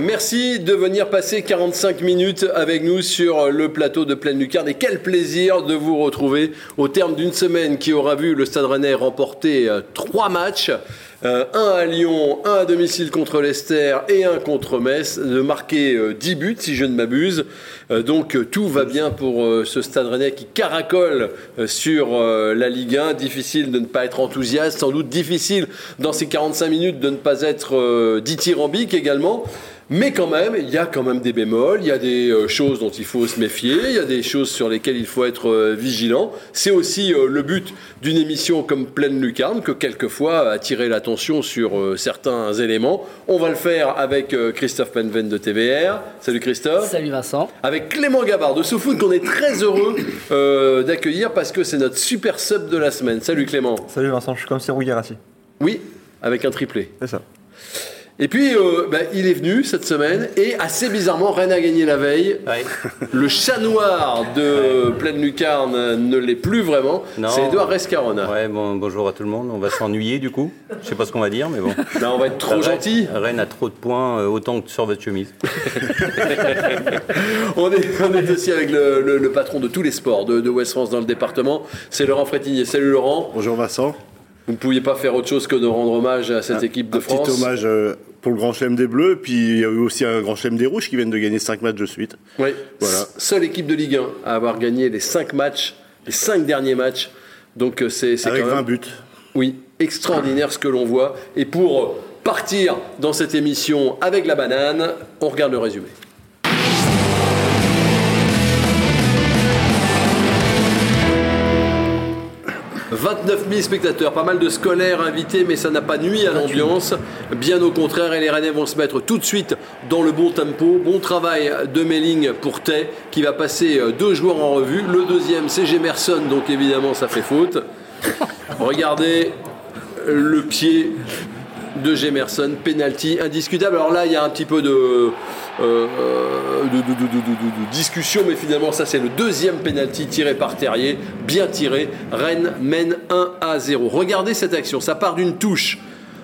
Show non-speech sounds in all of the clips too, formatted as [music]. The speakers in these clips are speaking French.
Merci de venir passer 45 minutes avec nous sur le plateau de Pleine Lucarne et quel plaisir de vous retrouver au terme d'une semaine qui aura vu le Stade Rennais remporter euh, trois matchs euh, un à Lyon, un à domicile contre Leicester et un contre Metz, de marquer 10 euh, buts si je ne m'abuse. Euh, donc tout va bien pour ce Stade Rennais qui caracole sur la Ligue 1. Difficile de ne pas être enthousiaste, sans doute difficile dans ces 45 minutes de ne pas être dithyrambique également. Mais quand même, il y a quand même des bémols, il y a des euh, choses dont il faut se méfier, il y a des choses sur lesquelles il faut être euh, vigilant. C'est aussi euh, le but d'une émission comme Pleine Lucarne, que quelquefois attirer l'attention sur certains éléments. On va le faire avec Christophe Penven de TVR. Salut Christophe. Salut Vincent. Avec Clément Gabard de SoFood qu'on est très heureux d'accueillir parce que c'est notre super sub de la semaine. Salut Clément. Salut Vincent, je suis comme Serou Guérassi. Oui, avec un triplé. C'est ça. Et puis, euh, bah, il est venu cette semaine et assez bizarrement, Rennes a gagné la veille. [laughs] Le chat noir de Pleine Lucarne ne l'est plus vraiment. C'est Edouard Rescarona. Ouais, bon, bonjour à tout le monde. On va s'ennuyer du coup. Je sais pas ce qu'on va dire, mais bon. [laughs] on va être trop gentil. Rennes a trop de points, euh, autant que sur votre chemise. [laughs] on, est, aussi avec le, patron de tous les sports de, de West France dans le département. C'est Laurent Frétinier. Salut Laurent. Bonjour Vincent. Vous ne pouviez pas faire autre chose que de rendre hommage à cette équipe de France. Un petit hommage euh, pour le Grand Chelem des Bleus, puis il y a eu aussi un Grand Chelem des Rouges qui viennent de gagner 5 matchs de suite. Oui, voilà. seule équipe de Ligue 1 à avoir gagné les 5 matchs, les 5 derniers matchs. Donc euh, c'est Avec quand même, 20 buts. Oui, extraordinaire ce que l'on voit. Et pour partir dans cette émission avec la banane, on regarde le résumé. 29 000 spectateurs, pas mal de scolaires invités, mais ça n'a pas nuit à l'ambiance. Bien au contraire, et les Rennais vont se mettre tout de suite dans le bon tempo. Bon travail de Melling pour Tay, qui va passer euh, deux joueurs en revue. Le deuxième, c'est Gemerson, donc évidemment, ça fait faute. [laughs] Regardez le pied de Gemerson, penalty indiscutable. Alors là, il y a un petit peu de euh, de, discussion, mais finalement, ça, c'est le deuxième penalty tiré par Terrier, bien tiré. Rennes mène 1 à 0. Regardez cette action, ça part d'une touche.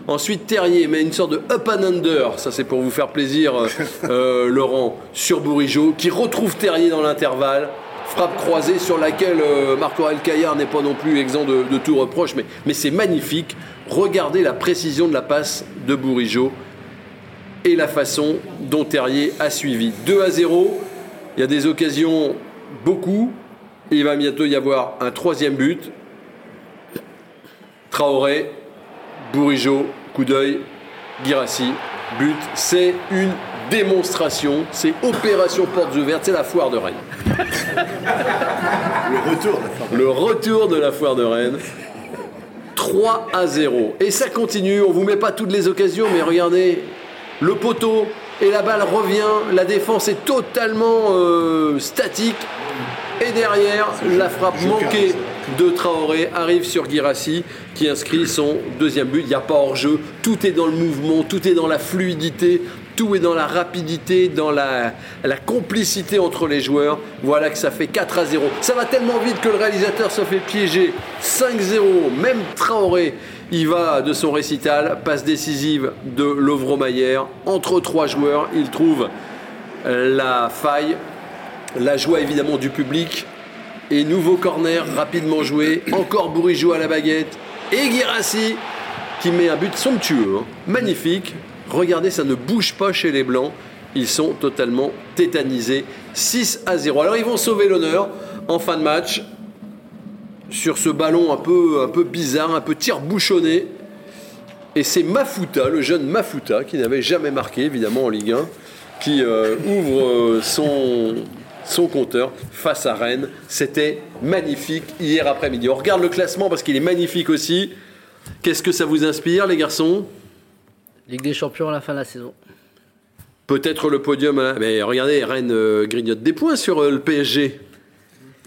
Ensuite, Terrier met une sorte de up and under, ça c'est pour vous faire plaisir, euh, euh, Laurent, sur Bourigeau, qui retrouve Terrier dans l'intervalle. Frappe croisée sur laquelle Marco Alcaillard n'est pas non plus exempt de, tout reproche, mais, mais c'est magnifique. Regardez la précision de la passe de Bourigeau et la façon dont Terrier a suivi. 2 à 0, il y a des occasions beaucoup. Il va bientôt y avoir un troisième but. Traoré, Bourigeau, coup d'œil, Girassi, but. C'est une démonstration, c'est opération portes ouvertes, c'est la foire de Rennes. Le retour. Le retour de la foire de Rennes. 3 à 0. Et ça continue, on ne vous met pas toutes les occasions, mais regardez, le poteau et la balle revient. La défense est totalement euh, statique. Et derrière, la frappe manquée de Traoré arrive sur Girassi qui inscrit son deuxième but. Il n'y a pas hors-jeu. Tout est dans le mouvement, tout est dans la fluidité, tout est dans la rapidité, dans la, complicité entre les joueurs. Voilà que ça fait 4 à 0. Ça va tellement vite que le réalisateur se fait piéger. 5-0, même Traoré il va de son récital, passe décisive de Lovro-Mayer. Entre trois joueurs, il trouve la faille, la joie évidemment du public. Et nouveau corner rapidement joué. Encore Bourigeau à la baguette. Et Guirassi qui met un but somptueux, hein. magnifique. Regardez, ça ne bouge pas chez les Blancs. Ils sont totalement tétanisés. 6 à 0. Alors ils vont sauver l'honneur en fin de match sur ce ballon un peu, bizarre, un peu tire-bouchonné. Et c'est Mafuta, le jeune Mafuta, qui n'avait jamais marqué évidemment en Ligue 1, qui euh, ouvre euh, son, son compteur face à Rennes. C'était magnifique hier après-midi. On regarde le classement parce qu'il est magnifique aussi. Qu'est-ce que ça vous inspire, les garçons? Ligue des champions à la fin de la saison. Peut-être le podium. à la- Mais regardez, Rennes euh, grignote des points sur euh, le PSG.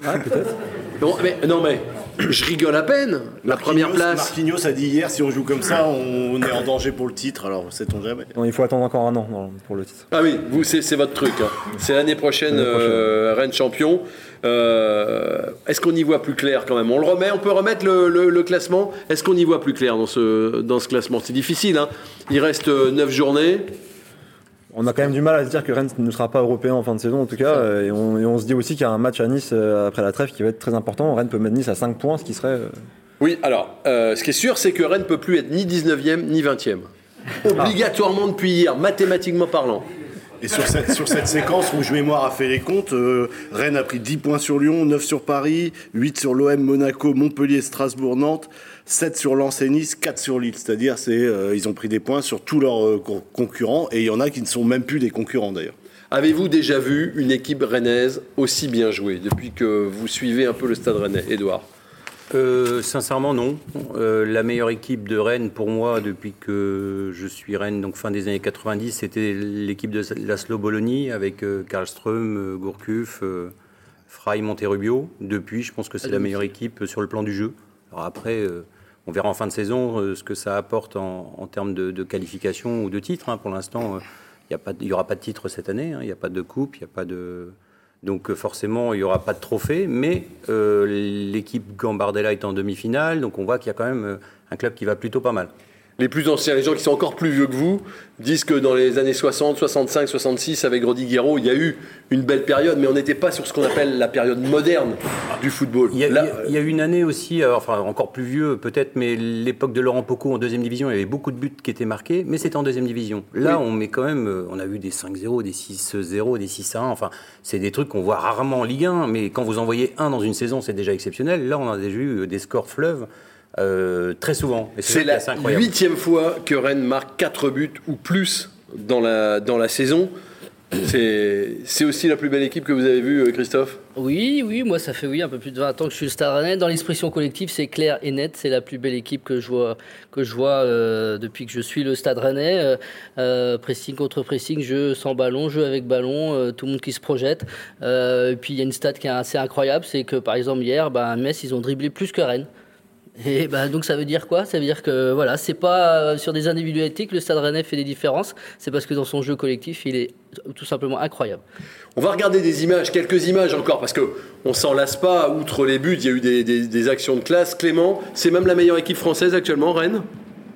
Ah, peut-être. Non mais, non, mais je rigole à peine. La première place. Marquinhos a dit hier, si on joue comme ça, on est en danger pour le titre. Alors, sait-on jamais. Non, il faut attendre encore un an non, pour le titre. Ah oui, vous, c'est, c'est votre truc. hein. C'est l'année prochaine, L'année prochaine. euh, Rennes champion. Euh, est-ce qu'on y voit plus clair quand même On le remet, on peut remettre le, le- le classement. Est-ce qu'on y voit plus clair dans ce, dans ce classement? C'est difficile. Hein Il reste 9 journées. On a quand même du mal à se dire que Rennes ne sera pas européen en fin de saison, en tout cas. euh, Et on, et on se dit aussi qu'il y a un match à Nice euh, après la trêve qui va être très important. Rennes peut mettre Nice à 5 points, ce qui serait. euh, Oui, alors, euh, ce qui est sûr, c'est que Rennes ne peut plus être ni 19e ni 20e. Obligatoirement depuis hier, mathématiquement parlant. Et sur cette, sur cette séquence, Rouge Mémoire a fait les comptes. euh, Rennes a pris 10 points sur Lyon, 9 sur Paris, 8 sur l'OM, Monaco, Montpellier, Strasbourg, Nantes, 7 sur Lens et Nice, 4 sur Lille. C'est-à-dire, c'est, euh, ils ont pris des points sur tous leurs euh, con- concurrents. Et il y en a qui ne sont même plus des concurrents d'ailleurs. Avez-vous déjà vu une équipe rennaise aussi bien jouer depuis que vous suivez un peu le stade rennais, Edouard Euh, sincèrement, non. Euh, la meilleure équipe de Rennes, pour moi, depuis que je suis Rennes, donc fin des années 90, c'était l'équipe de Laszlo Bologna avec euh, Karlström, euh, Gourcuff, Frey, Monterrubio. Depuis, je pense que c'est la meilleure équipe sur le plan du jeu. Alors après, on verra en fin de saison ce que ça apporte en, en termes de, de qualification ou de titre. hein. Pour l'instant, il n'y aura pas de titre cette année. hein. Il n'y a pas de coupe, il n'y a pas de. Donc euh, forcément, il n'y aura pas de trophée, mais euh, l'équipe Gambardella est en demi-finale, donc on voit qu'il y a quand même euh, un club qui va plutôt pas mal. Les plus anciens, les gens qui sont encore plus vieux que vous, disent que dans les années 60, 65, 66, avec Rodi Guerreau, il y a eu une belle période, mais on n'était pas sur ce qu'on appelle la période moderne du football. Il y a, Là, il y a- eu une année aussi, euh, enfin encore plus vieux peut-être, mais l'époque de Laurent Poco en deuxième division, il y avait beaucoup de buts qui étaient marqués, mais c'était en deuxième division. Là, Oui. on met quand même, euh, on a vu des 5-0, des 6-0, des 6-1, enfin, c'est des trucs qu'on voit rarement en Ligue 1, mais quand vous envoyez un dans une saison, c'est déjà exceptionnel. Là, on a déjà eu des scores fleuves euh, très souvent. C'est la huitième fois que Rennes marque 4 buts ou plus dans la, dans la saison. C'est c'est aussi la plus belle équipe que vous avez vue, euh, Christophe? Oui, oui, moi ça fait oui un peu plus de 20 ans que je suis le Stade Rennais. Dans l'expression collective, c'est clair et net. C'est la plus belle équipe que je vois, que je vois euh, depuis que je suis le Stade Rennais. Euh, euh, pressing contre pressing, jeu sans ballon, jeu avec ballon, euh, tout le monde qui se projette. Euh, et puis il y a une stat qui est assez incroyable, c'est que par exemple hier, ben, Metz, ils ont dribblé plus que Rennes. Et ben, donc ça veut dire quoi? Ça veut dire que voilà, c'est pas euh, sur des individualités que le Stade Rennais fait des différences. C'est parce que dans son jeu collectif, il est tout simplement incroyable. On va regarder des images, quelques images encore, parce que on s'en lasse pas. Outre les buts, il y a eu des, des- des actions de classe. Clément, c'est même la meilleure équipe française actuellement, Rennes?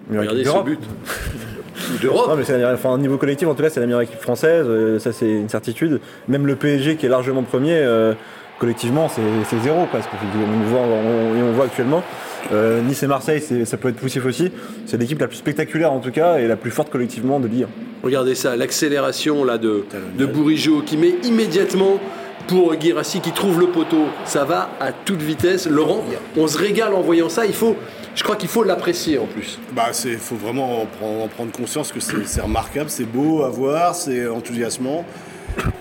Regardez ce but. [laughs] D'Europe. Non, mais c'est enfin, au niveau collectif, en tout cas, c'est la meilleure équipe française. euh, ça, c'est une certitude. Même le PSG, qui est largement premier, euh, collectivement, c'est zéro presque. On voit, on, et on voit actuellement. Euh, nice et Marseille, ça peut être poussif aussi. C'est l'équipe la plus spectaculaire, en tout cas, et la plus forte collectivement de 1. Regardez ça, l'accélération là de, de Bourigeau qui met immédiatement pour Guirassi qui trouve le poteau. Ça va à toute vitesse. Laurent, on se régale en voyant ça. Il faut, je crois qu'il faut l'apprécier en plus. Bah, c'est, faut vraiment en prendre, en prendre conscience que c'est, c'est remarquable, c'est beau à voir, c'est enthousiasmant.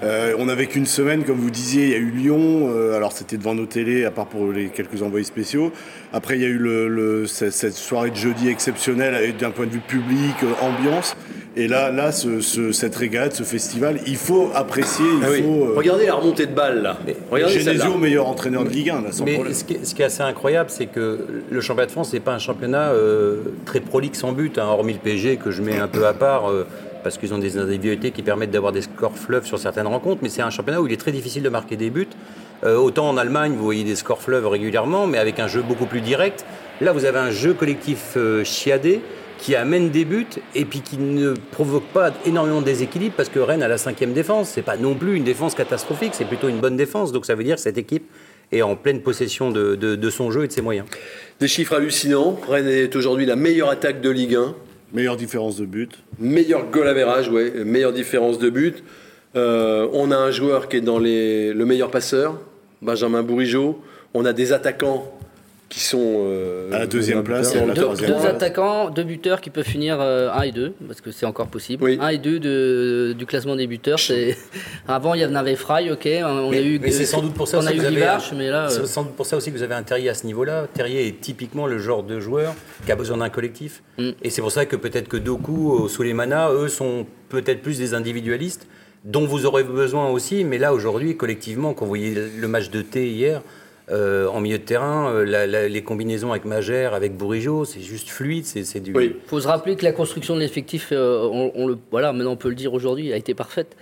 Euh, on n'avait qu'une semaine, comme vous disiez, il y a eu Lyon, euh, alors c'était devant nos télés, à part pour les quelques envoyés spéciaux. Après, il y a eu le, le- cette, cette soirée de jeudi exceptionnelle d'un point de vue public, euh, ambiance. Et là, là ce, ce- cette régalade, ce festival, il faut apprécier, il Ah oui. faut. euh, Regardez la remontée de balle là. Regardez celle-là. Genesio, meilleur entraîneur de Ligue 1, là, sans Mais problème. ce qui, est, ce qui est assez incroyable, c'est que le championnat de France n'est pas un championnat euh, très prolixe en but, hein, hormis le PSG que je mets un peu à part, euh, parce qu'ils ont des individualités qui permettent d'avoir des scores fleuves sur certaines rencontres, mais c'est un championnat où il est très difficile de marquer des buts. Euh, autant en Allemagne, vous voyez des scores fleuves régulièrement, mais avec un jeu beaucoup plus direct. Là, vous avez un jeu collectif euh, chiadé qui amène des buts et puis qui ne provoque pas énormément de déséquilibre parce que Rennes a la cinquième défense. C'est pas non plus une défense catastrophique, c'est plutôt une bonne défense. Donc ça veut dire que cette équipe est en pleine possession de- de son jeu et de ses moyens. Des chiffres hallucinants. Rennes est aujourd'hui la meilleure attaque de Ligue 1. Meilleure différence de but. Meilleur goal average, ouais, meilleure différence de but. Euh, on a un joueur qui est dans les, le meilleur passeur, Benjamin Bourigeau. On a des attaquants qui sont euh, À la deuxième place et à la Deux, troisième. deux attaquants, deux buteurs qui peuvent finir 1 et 2, parce que c'est encore possible. Oui. 1 et 2 de, du classement des buteurs. c'est [laughs] Avant, il y en avait Fry, ok. On Mais, a eu, mais c'est sans doute pour ça on a eu que vous avez Guivarch, mais là. c'est euh, sans doute pour ça aussi que vous avez un Terrier à ce niveau-là. Terrier est typiquement le genre de joueur qui a besoin d'un collectif. Mm. Et c'est pour ça que peut-être que Doku, Souleymana, eux sont peut-être plus des individualistes dont vous aurez besoin aussi. Mais là aujourd'hui, collectivement, quand vous voyez le match de T hier. Euh, en milieu de terrain, euh, les combinaisons avec Magère, avec Bourigeau, c'est juste fluide, c'est du. Oui. faut se rappeler que la construction de l'effectif, euh, on le, voilà, maintenant on peut le dire aujourd'hui, a été parfaite.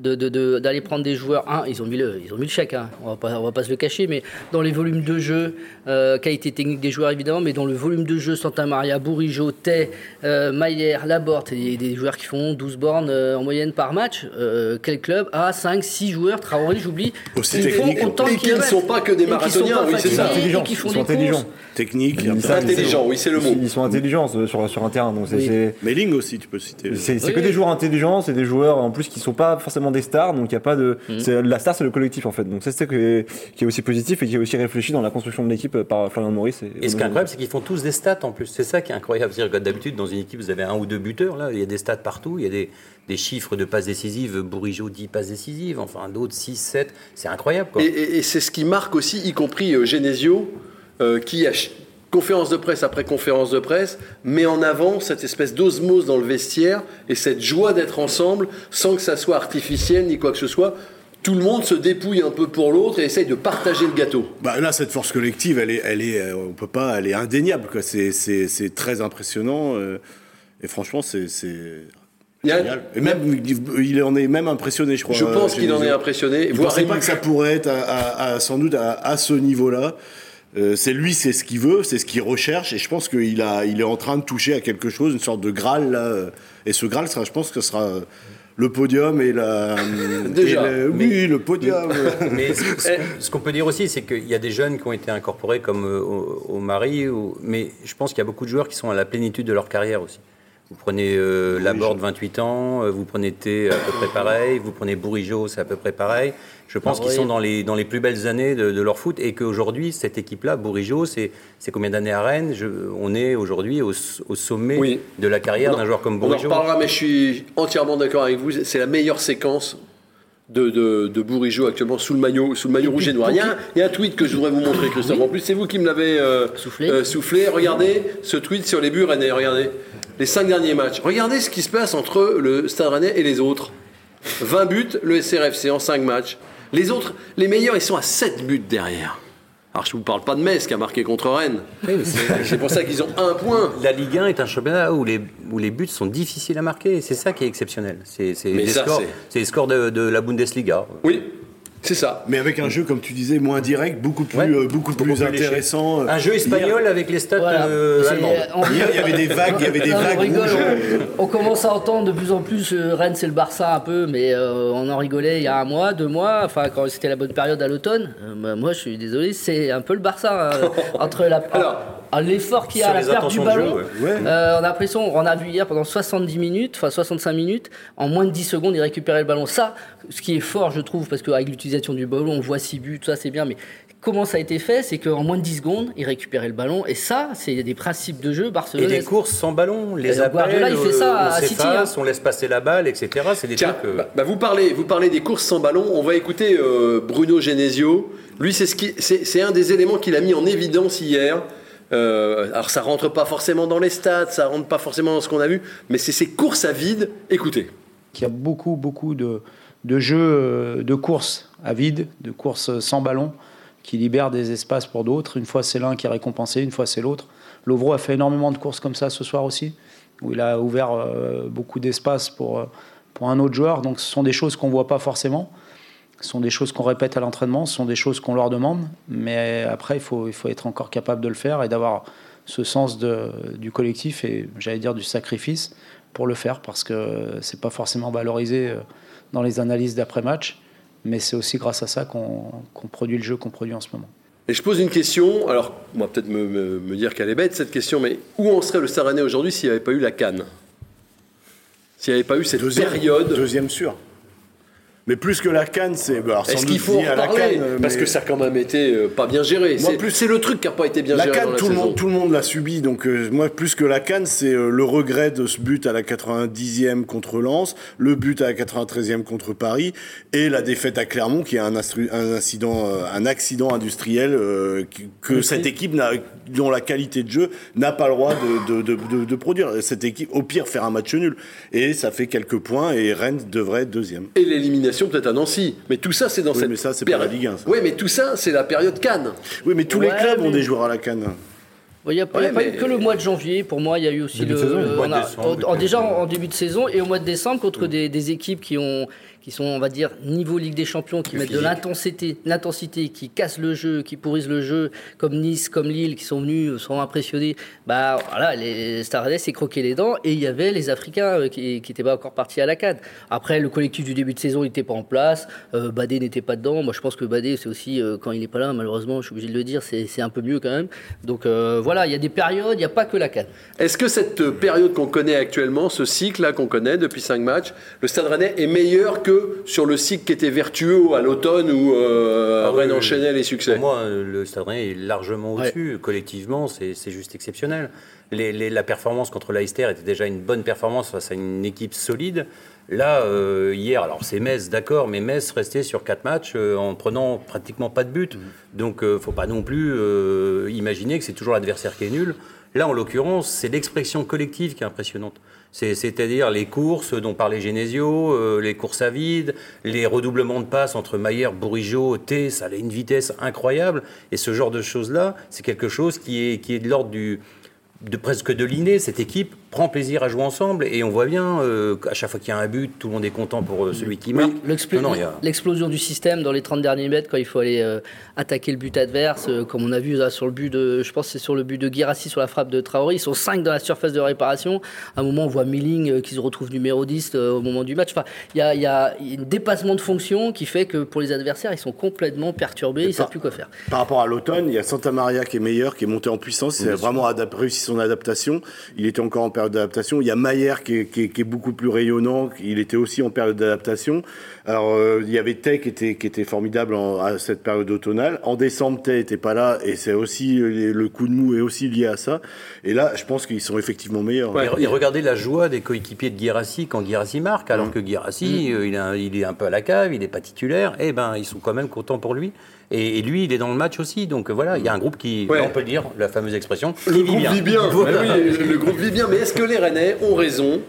De- de- de- D'aller prendre des joueurs, un, ils ont mis le, ils ont mis le chèque, hein, on va pas, on va pas se le cacher, mais dans les volumes de jeu, euh, qualité technique des joueurs évidemment, mais dans le volume de jeu, Santa Maria, Bourigeau, Tay, euh, Maillère, Laborte, et des joueurs qui font 12 bornes euh, en moyenne par match. euh, quel club a 5, 6 joueurs, Traoré, j'oublie, Aussi qui font autant Et qui ne sont pas que des marathoniens, oui, c'est ça. Intelligents, qui font ils des sont intelligents. courses. Technique. Ils après, savent- Intelligent, oui, c'est le mot. Ils sont intelligents sur, sur un terrain, donc c'est Oui. c'est- Mailing aussi, tu peux citer. c'est Oui, que des joueurs intelligents, c'est des joueurs en plus qui sont pas forcément des stars, donc il y a pas de. Mhm. c'est- La star c'est le collectif en fait, donc c'est ça qui est, qui est aussi positif et qui est aussi réfléchi dans la construction de l'équipe par Florian Maurice. Et, Et ce qui est incroyable, c'est qu'ils font tous des stats en plus. C'est ça qui est incroyable. C'est-à-dire que d'habitude, dans une équipe, vous avez un ou deux buteurs. Là, il y a des stats partout. Il y a des, des chiffres de passes décisives. Bourigeau 10 passes décisives. Enfin, d'autres 6, 7. C'est incroyable, quoi. Et, et- et c'est ce qui marque aussi, y compris euh, Genesio, euh, qui, ch- conférence de presse après conférence de presse, met en avant cette espèce d'osmose dans le vestiaire et cette joie d'être ensemble sans que ça soit artificiel ni quoi que ce soit. Tout le monde se dépouille un peu pour l'autre et essaye de partager le gâteau. Bah là, cette force collective, elle est, elle est, euh, on peut pas, elle est indéniable. C'est, c'est, c'est très impressionnant. euh, et franchement, c'est. Et même, il en est même impressionné, je crois. Je pense euh, qu'il en est impressionné. Il voire pensait pas que ça pourrait être à, à- à- sans doute à, à ce niveau-là. Euh, c'est lui, c'est ce qu'il veut, c'est ce qu'il recherche, et je pense qu'il a, il est en train de toucher à quelque chose, une sorte de graal là. euh, Et ce graal, sera, je pense que ce sera euh, le podium et la. [laughs] Déjà. et le- oui, le podium. [laughs] Mais ce, ce- ce qu'on peut dire aussi, c'est qu'il y a des jeunes qui ont été incorporés comme au, au Mari, ou- mais je pense qu'il y a beaucoup de joueurs qui sont à la plénitude de leur carrière aussi. Vous prenez euh, Laborde, 28 ans, euh, vous prenez T, à peu près pareil, vous prenez Bourigeau, c'est à peu près pareil. Je pense Ah qu'ils oui. sont dans les, dans les plus belles années de, de leur foot et qu'aujourd'hui, cette équipe-là, Bourigeau, c'est c'est combien d'années à Rennes? Je- On est aujourd'hui au, au sommet Oui. de la carrière d'un joueur comme On en Bourigeau. reparlera, mais je suis entièrement d'accord avec vous. C'est la meilleure séquence de, de, de Bourigeau actuellement sous le maillot, sous le maillot rouge et noir. Il y, a un, il y a un tweet que je voudrais vous montrer, Christophe. En plus, c'est vous qui me l'avez euh, Soufflé. euh, soufflé. Regardez ce tweet sur les buts rennais. Regardez les cinq derniers matchs. Regardez ce qui se passe entre le Stade Rennais et les autres. 20 buts, le SRFC en 5 matchs. Les autres, les meilleurs, ils sont à 7 buts derrière. Alors, je ne vous parle pas de Metz qui a marqué contre Rennes. [laughs] C'est pour ça qu'ils ont un point. La Ligue 1 est un championnat où les, où les buts sont difficiles à marquer. C'est ça qui est exceptionnel. C'est les scores de, de la Bundesliga. Oui, c'est ça. Mais avec un jeu, comme tu disais, moins direct, beaucoup plus, Ouais. euh, beaucoup plus intéressant. Un jeu espagnol avec les stats Voilà. euh, C'est- allemandes. on- Hier, il y avait des vagues, il y avait des Non, on vagues rigole, on, on commence à entendre de plus en plus euh, Rennes c'est le Barça un peu, mais euh, on en rigolait il y a un mois, deux mois, enfin quand c'était la bonne période à l'automne. Euh, bah, moi je suis désolé, c'est un peu le Barça hein, [laughs] entre la Alors, l'effort qu'il y a sur à la les perte du jeu, ballon. ouais. Ouais. Euh, on a l'impression, on a vu hier pendant 70 minutes, enfin 65 minutes, en moins de 10 secondes, il récupérait le ballon. Ça, ce qui est fort, je trouve, parce qu'avec l'utilisation du ballon, on voit 6 buts, tout ça c'est bien, mais comment ça a été fait C'est qu'en moins de 10 secondes, il récupérait le ballon, et ça, c'est des principes de jeu Et barcelonais. des courses sans ballon, les Et appels, Guardiola, il fait ça euh, à City, hein. on laisse passer la balle, etc. C'est des Tiens, trucs... euh, bah, bah, vous, parlez, vous parlez des courses sans ballon. On va écouter euh, Bruno Genesio. Lui, c'est ce qui- c'est c'est un des éléments qu'il a mis en évidence hier. Euh, alors, ça rentre pas forcément dans les stats, ça rentre pas forcément dans ce qu'on a vu, mais c'est ces courses à vide. Écoutez. qu'il y a beaucoup, beaucoup de, de jeux euh, de courses à vide, de courses sans ballon, qui libèrent des espaces pour d'autres. Une fois, c'est l'un qui est récompensé, une fois, c'est l'autre. Lovro a fait énormément de courses comme ça ce soir aussi, où il a ouvert euh, beaucoup d'espace pour, pour un autre joueur. Donc, ce sont des choses qu'on ne voit pas forcément. Ce sont des choses qu'on répète à l'entraînement, ce sont des choses qu'on leur demande. Mais après, il faut, il faut être encore capable de le faire et d'avoir ce sens de, du collectif et, j'allais dire, du sacrifice pour le faire parce que c'est pas forcément valorisé euh, dans les analyses d'après-match. Mais c'est aussi grâce à ça qu'on produit le jeu qu'on produit en ce moment. Et je pose une question. Alors, on va peut-être me, me- me dire qu'elle est bête cette question, mais où en serait le Stade Rennais aujourd'hui s'il n'y avait pas eu la canne S'il n'y avait pas eu cette Deuxième, période Deuxième sûr. Mais plus que la canne, c'est. bah, Est-ce qu'il faut en parler euh, Parce mais- que ça a quand même été euh, pas bien géré. Moi, plus- c'est le truc qui n'a pas été bien La géré dans canne, la tout, le monde, tout le monde l'a subi. Donc, euh, moi, plus que la canne, c'est euh, le regret de ce but à la 90e contre Lens, le but à la 93e contre Paris, et la défaite à Clermont, qui est un, incident, un accident industriel que cette équipe, dont la qualité de jeu, n'a pas le droit de, de, de, de- de produire. Cette équipe, au pire, faire un match nul. Et ça fait quelques points, et Rennes devrait être deuxième. Et l'élimination peut-être à Nancy. Mais tout ça, c'est dans Oui, cette mais ça, c'est pas la période. Ligue 1, ça. Oui, mais tout ça, c'est la période Cannes. Oui, mais tous les clubs ont des joueurs à la canne. Il n'y a pas, Ouais, il y a pas mais- eu que le mois de janvier. Pour moi, il y a eu aussi Début le. de saison, le- le mois on de a- décembre, en- en- déjà en, début de saison et au mois de décembre contre des, des équipes qui ont qui sont, on va dire, niveau Ligue des Champions, qui mettent de l'intensité, l'intensité, qui cassent le jeu, qui pourrissent le jeu, comme Nice, comme Lille, qui sont venus, euh, sont impressionnés. Bah voilà, les Staranes s'est croqué les dents et il y avait les Africains euh, qui n'étaient pas encore partis à la CAD. Après, le collectif du début de saison, n'était pas en place. Euh, Badé n'était pas dedans. Moi, je pense que Badé, c'est aussi euh, quand il n'est pas là, malheureusement, je suis obligé de le dire, c'est un peu mieux quand même. Donc euh, voilà, il y a des périodes, il n'y a pas que la CAD. Est-ce que cette période qu'on connaît actuellement, ce cycle-là qu'on connaît depuis 5 matchs, le Stade Rennais est meilleur que sur le cycle qui était vertueux à l'automne où euh, Ah Rennes oui, enchaînait les succès Pour moi, euh, le Stade Rennais est largement Ouais. au-dessus. Collectivement, c'est c'est juste exceptionnel. Les- les- la performance contre l'Aïster était déjà une bonne performance face à une équipe solide. Là, euh, hier, alors c'est Metz, d'accord, mais Metz restait sur quatre matchs euh, en prenant pratiquement pas de but. Donc, euh, faut pas non plus imaginer que c'est toujours l'adversaire qui est nul. Là, en l'occurrence, c'est l'expression collective qui est impressionnante. C'est- C'est-à-dire les courses dont parlait Genesio, les courses à vide, les redoublements de passes entre Maillère, Bourigeau, T, ça allait une vitesse incroyable. Et ce genre de choses-là, c'est quelque chose qui est, qui est de l'ordre du de presque de l'inné. Cette équipe prend plaisir à jouer ensemble et on voit bien euh, qu'à chaque fois qu'il y a un but, tout le monde est content pour euh, celui qui marque. A- L'explosion du système dans les 30 derniers mètres quand il faut aller euh, attaquer le but adverse, euh, comme on a vu là, sur le but de, je pense c'est sur le but de Guirassi sur la frappe de Traoré, ils sont 5 dans la surface de réparation. À un moment, on voit Milling euh, qui se retrouve numéro 10 euh, au moment du match. Enfin, il y a, il y a un dépassement de fonction qui fait que pour les adversaires, ils sont complètement perturbés, ils ne savent plus quoi faire. Par rapport à l'automne, il y a Santa Maria qui est meilleur, qui est monté en puissance, il a vraiment réussi son adaptation. Il était encore en période d'adaptation. Il y a Maillère qui est, qui est- qui est beaucoup plus rayonnant, il était aussi en période d'adaptation. Alors, euh, il y avait Tay qui était, qui était formidable en- à cette période automnale. En décembre, Tay n'était pas là, et c'est aussi, euh, le coup de mou est aussi lié à ça. Et là, je pense qu'ils sont effectivement meilleurs. Et, et regardez la joie des coéquipiers de Guirassi quand Guirassi marque, Mm. alors que Guirassi, euh, il, est un- il est un peu à la cave, il n'est pas titulaire, et ben ils sont quand même contents pour lui. Et, et lui, il est dans le match aussi. Donc voilà, il y a un groupe qui, Ouais. on peut le dire, la fameuse expression, Le qui groupe vit bien. Voilà. Oui, le groupe vit bien. Mais est-ce que les Rennais ont raison?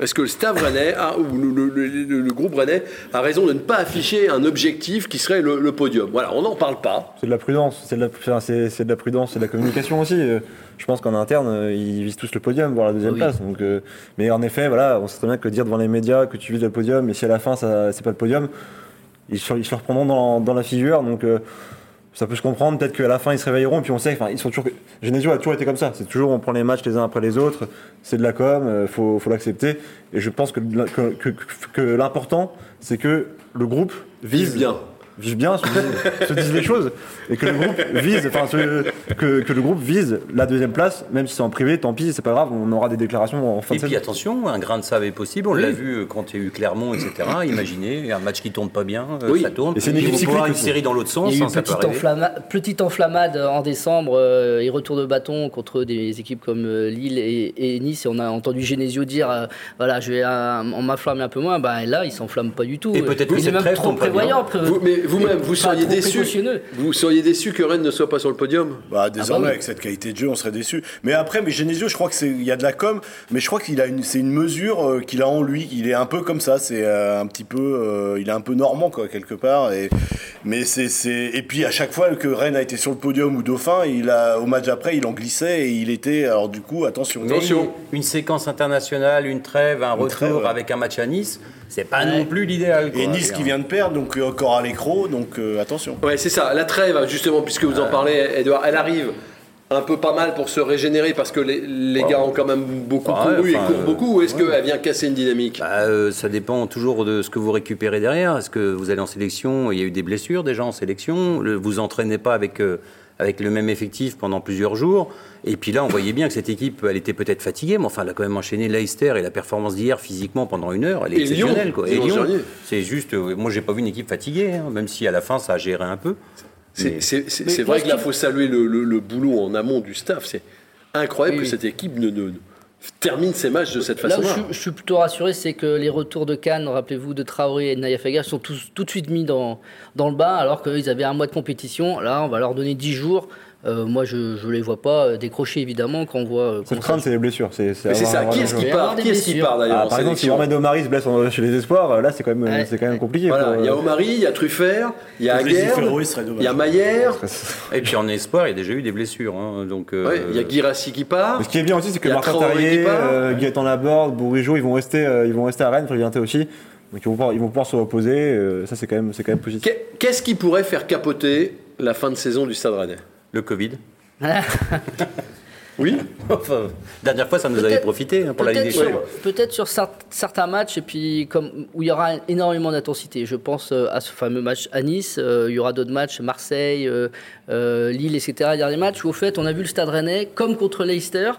Est-ce que le staff Rennais a- ou le, le- le- le groupe Rennais a raison de ne pas afficher un objectif qui serait le, le podium? Voilà, on n'en parle pas. C'est de la prudence, c'est de la, enfin, c'est, c'est de la prudence, c'est de la communication aussi. Euh, Je pense qu'en interne, euh, ils visent tous le podium, voire la deuxième Oui. place. Donc, euh, mais en effet, voilà, on sait très bien que dire devant les médias que tu vises le podium, et si à la fin ça, c'est pas le podium, ils se, ils se le reprendront dans, dans la figure. Donc euh, ça peut se comprendre. Peut-être qu'à la fin ils se réveilleront, puis on sait. Enfin, ils sont toujours. Genesio a toujours été comme ça. C'est toujours on prend les matchs les uns après les autres. C'est de la com, euh, faut, faut l'accepter. Et je pense que, que, que- que l'important, c'est que le groupe Vise bien. Vise bien, se disent, se disent les choses, et que le groupe vise, enfin, que, que le groupe vise la deuxième place, même si c'est en privé, tant pis, c'est pas grave, on aura des déclarations en fin Et de puis saison. attention, un grain de sable est possible. On l'a vu euh, quand il y a eu Clermont, etc. [coughs] Imaginez un match qui tourne pas bien, euh, Oui. ça tourne. Et c'est une une série dans l'autre sens. Il y a eu hein, une petite, arriver. enflamma- petite enflammade en décembre euh, et retour de bâton contre des équipes comme Lille et, et Nice. Et on a entendu Genesio dire euh, voilà, je vais euh, en m'enflammer un peu moins. Ben là, il s'enflamme pas du tout. Et peut-être que il est cette même trop prévoyant. peu- Vous- mais vous-même, vous seriez déçu. Vous seriez déçu que Rennes ne soit pas sur le podium Bah, désormais, Ah bah oui. avec cette qualité de jeu, on serait déçu. Mais après, mais Genesio, je crois que c'est, il y a de la com, mais je crois qu'il a une, c'est une mesure euh, qu'il a en lui. Il est un peu comme ça. C'est euh, un petit peu, euh, il est un peu normand, quoi, quelque part. Et, mais c'est, c'est, et puis à chaque fois que Rennes a été sur le podium ou Dauphin, il a, au match après, il en glissait et il était, alors du coup, attention. Attention. Une séquence internationale, une trêve, un retour trêve, ouais. avec un match à Nice, c'est pas non plus l'idéal. Et. Nice qui vient de perdre, donc euh, encore à l'écro, donc euh, attention. Ouais, c'est ça. La trêve, justement, puisque vous en parlez, Edouard, elle arrive un peu pas mal pour se régénérer parce que les, les gars ont quand même beaucoup Ouais, couru et enfin, courent euh, beaucoup. Ou est-ce qu'elle vient casser une dynamique? Bah, euh, ça dépend toujours de ce que vous récupérez derrière. Est-ce que vous allez en sélection? Il y a eu des blessures déjà en sélection. Le- vous entraînez pas avec, euh, avec le même effectif pendant plusieurs jours. Et puis là, on voyait bien que cette équipe, elle était peut-être fatiguée, mais enfin, elle a quand même enchaîné Leicester et la performance d'hier physiquement pendant une heure, elle est Et Lyon, exceptionnelle. quoi. Et Lyon, c'est juste, euh, moi, j'ai pas vu une équipe fatiguée, hein, même si à la fin, ça a géré un peu. C'est vrai que là, il faut saluer le, le- le boulot en amont du staff. C'est incroyable Oui, que cette équipe ne, ne- ne termine ses matchs de cette Là où façon-là. je, suis- je suis plutôt rassuré, c'est que les retours de Cannes, rappelez-vous, de Traoré et de Nayafaga, sont tous, tout de suite mis dans, dans le bas, alors qu'ils avaient un mois de compétition. Là, on va leur donner 10 jours. Euh, moi, je ne les vois pas euh, décrocher, évidemment, quand on voit. euh, Cette comment ça crainte, c'est les blessures. C'est c'est ça. Qui est-ce qui part Qui est-ce qui part d'ailleurs Ah, par exemple, si Mohamed Omari se blesse en- chez les espoirs, là, c'est quand même, Ouais. c'est quand même compliqué. Voilà, il y a euh, Omari, il y a Truffert, il y a Ferro, il serait dommage. il y a Maillère, Et puis en espoir, il y a déjà eu des blessures. hein, donc, euh, ouais, il y a Guirassi qui part. Mais ce qui est bien aussi, c'est que Martin euh, Gaëtan Laborde, Bourigeau, ils vont rester, euh, ils vont rester à Rennes, Frévienté aussi. Donc ils vont pouvoir, ils vont pouvoir se reposer. euh, ça, c'est quand même, c'est quand même positif. Qu'est- Qu'est-ce qui pourrait faire capoter la fin de saison du Stade Rennais? Le Covid. [laughs] Oui Enfin, dernière fois, ça nous avait Peut-être- profité hein, pour la Ligue Peut-être des Champions. sur, peut-être sur cer- certains matchs et puis comme où il y aura énormément d'intensité. Je pense euh, à ce fameux match à Nice. euh, il y aura d'autres matchs, Marseille, euh, euh, Lille, etc. Les derniers matchs où au fait on a vu le Stade Rennais comme contre Leicester.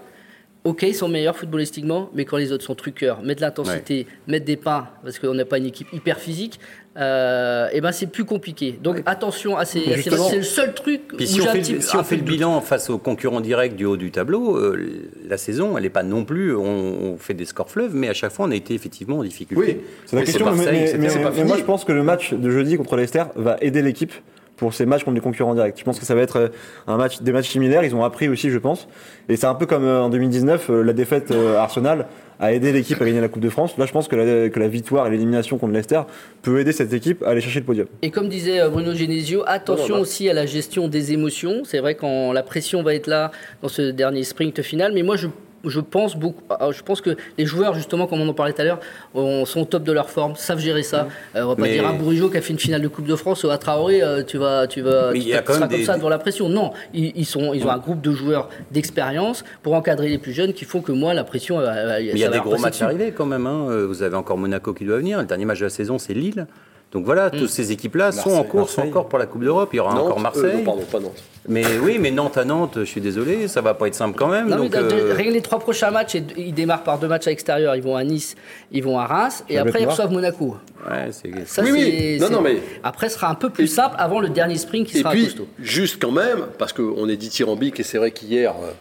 Ok, ils sont meilleurs footballistiquement, mais quand les autres sont truqueurs, mettent de l'intensité, mettent des pains, parce qu'on n'a pas une équipe hyper physique, euh, et ben c'est plus compliqué. Donc attention à ces. C'est le seul truc Puis où si on fait, petit- si on fait le bilan face aux concurrents directs du haut du tableau, euh, la saison, elle n'est pas non plus. On, on fait des scores fleuves, mais à chaque fois, on a été effectivement en difficulté. Oui. C'est la question, mais, pas moi je pense que le match de jeudi contre Leicester va aider l'équipe pour ces matchs contre les concurrents directs. Je pense que ça va être euh, un match, des matchs similaires. Ils ont appris aussi, je pense. Et c'est un peu comme euh, en 2019, euh, la défaite à Arsenal a aidé l'équipe à gagner la Coupe de France. Là, je pense que la, que la victoire et l'élimination contre Leicester peut aider cette équipe à aller chercher le podium. Et comme disait Bruno Genesio, attention Non, non, aussi à la gestion des émotions. C'est vrai quand la pression va être là dans ce dernier sprint final, mais moi je, je pense beaucoup, ah, je pense que les joueurs justement, comme on en parlait tout à l'heure, ont- sont au top de leur forme, savent gérer ça. Euh, on va pas Mais- dire à Bourigeau qui a fait une finale de Coupe de France ou à Traoré, euh, tu vas, tu vas, tu seras comme des- ça devant la pression. Non, ils, ils sont, ils ont un groupe de joueurs d'expérience pour encadrer les plus jeunes qui font que moi la pression. il y a des gros matchs arrivés quand même. hein. Euh, Vous avez encore Monaco qui doit venir. Le dernier match de la saison, c'est Lille. Donc voilà, toutes ces équipes-là sont en course Marseille. encore pour la Coupe d'Europe. Il y aura Nantes, encore euh, Marseille. non, pardon, pas Nantes. mais oui, mais Nantes à Nantes, je suis désolé, ça va pas être simple quand même. Non, mais donc, de- euh, rien que les trois prochains matchs, et- ils démarrent par deux matchs à l'extérieur. Ils vont à Nice, ils vont à Reims, et après ils reçoivent Monaco. ouais, Ça, Oui, oui. Non, c'est- non, mais- Après, ce sera un peu plus simple avant le dernier sprint qui Et sera puis, costaud. juste quand même, parce qu'on est dithyrambique, et c'est vrai qu'hier, euh,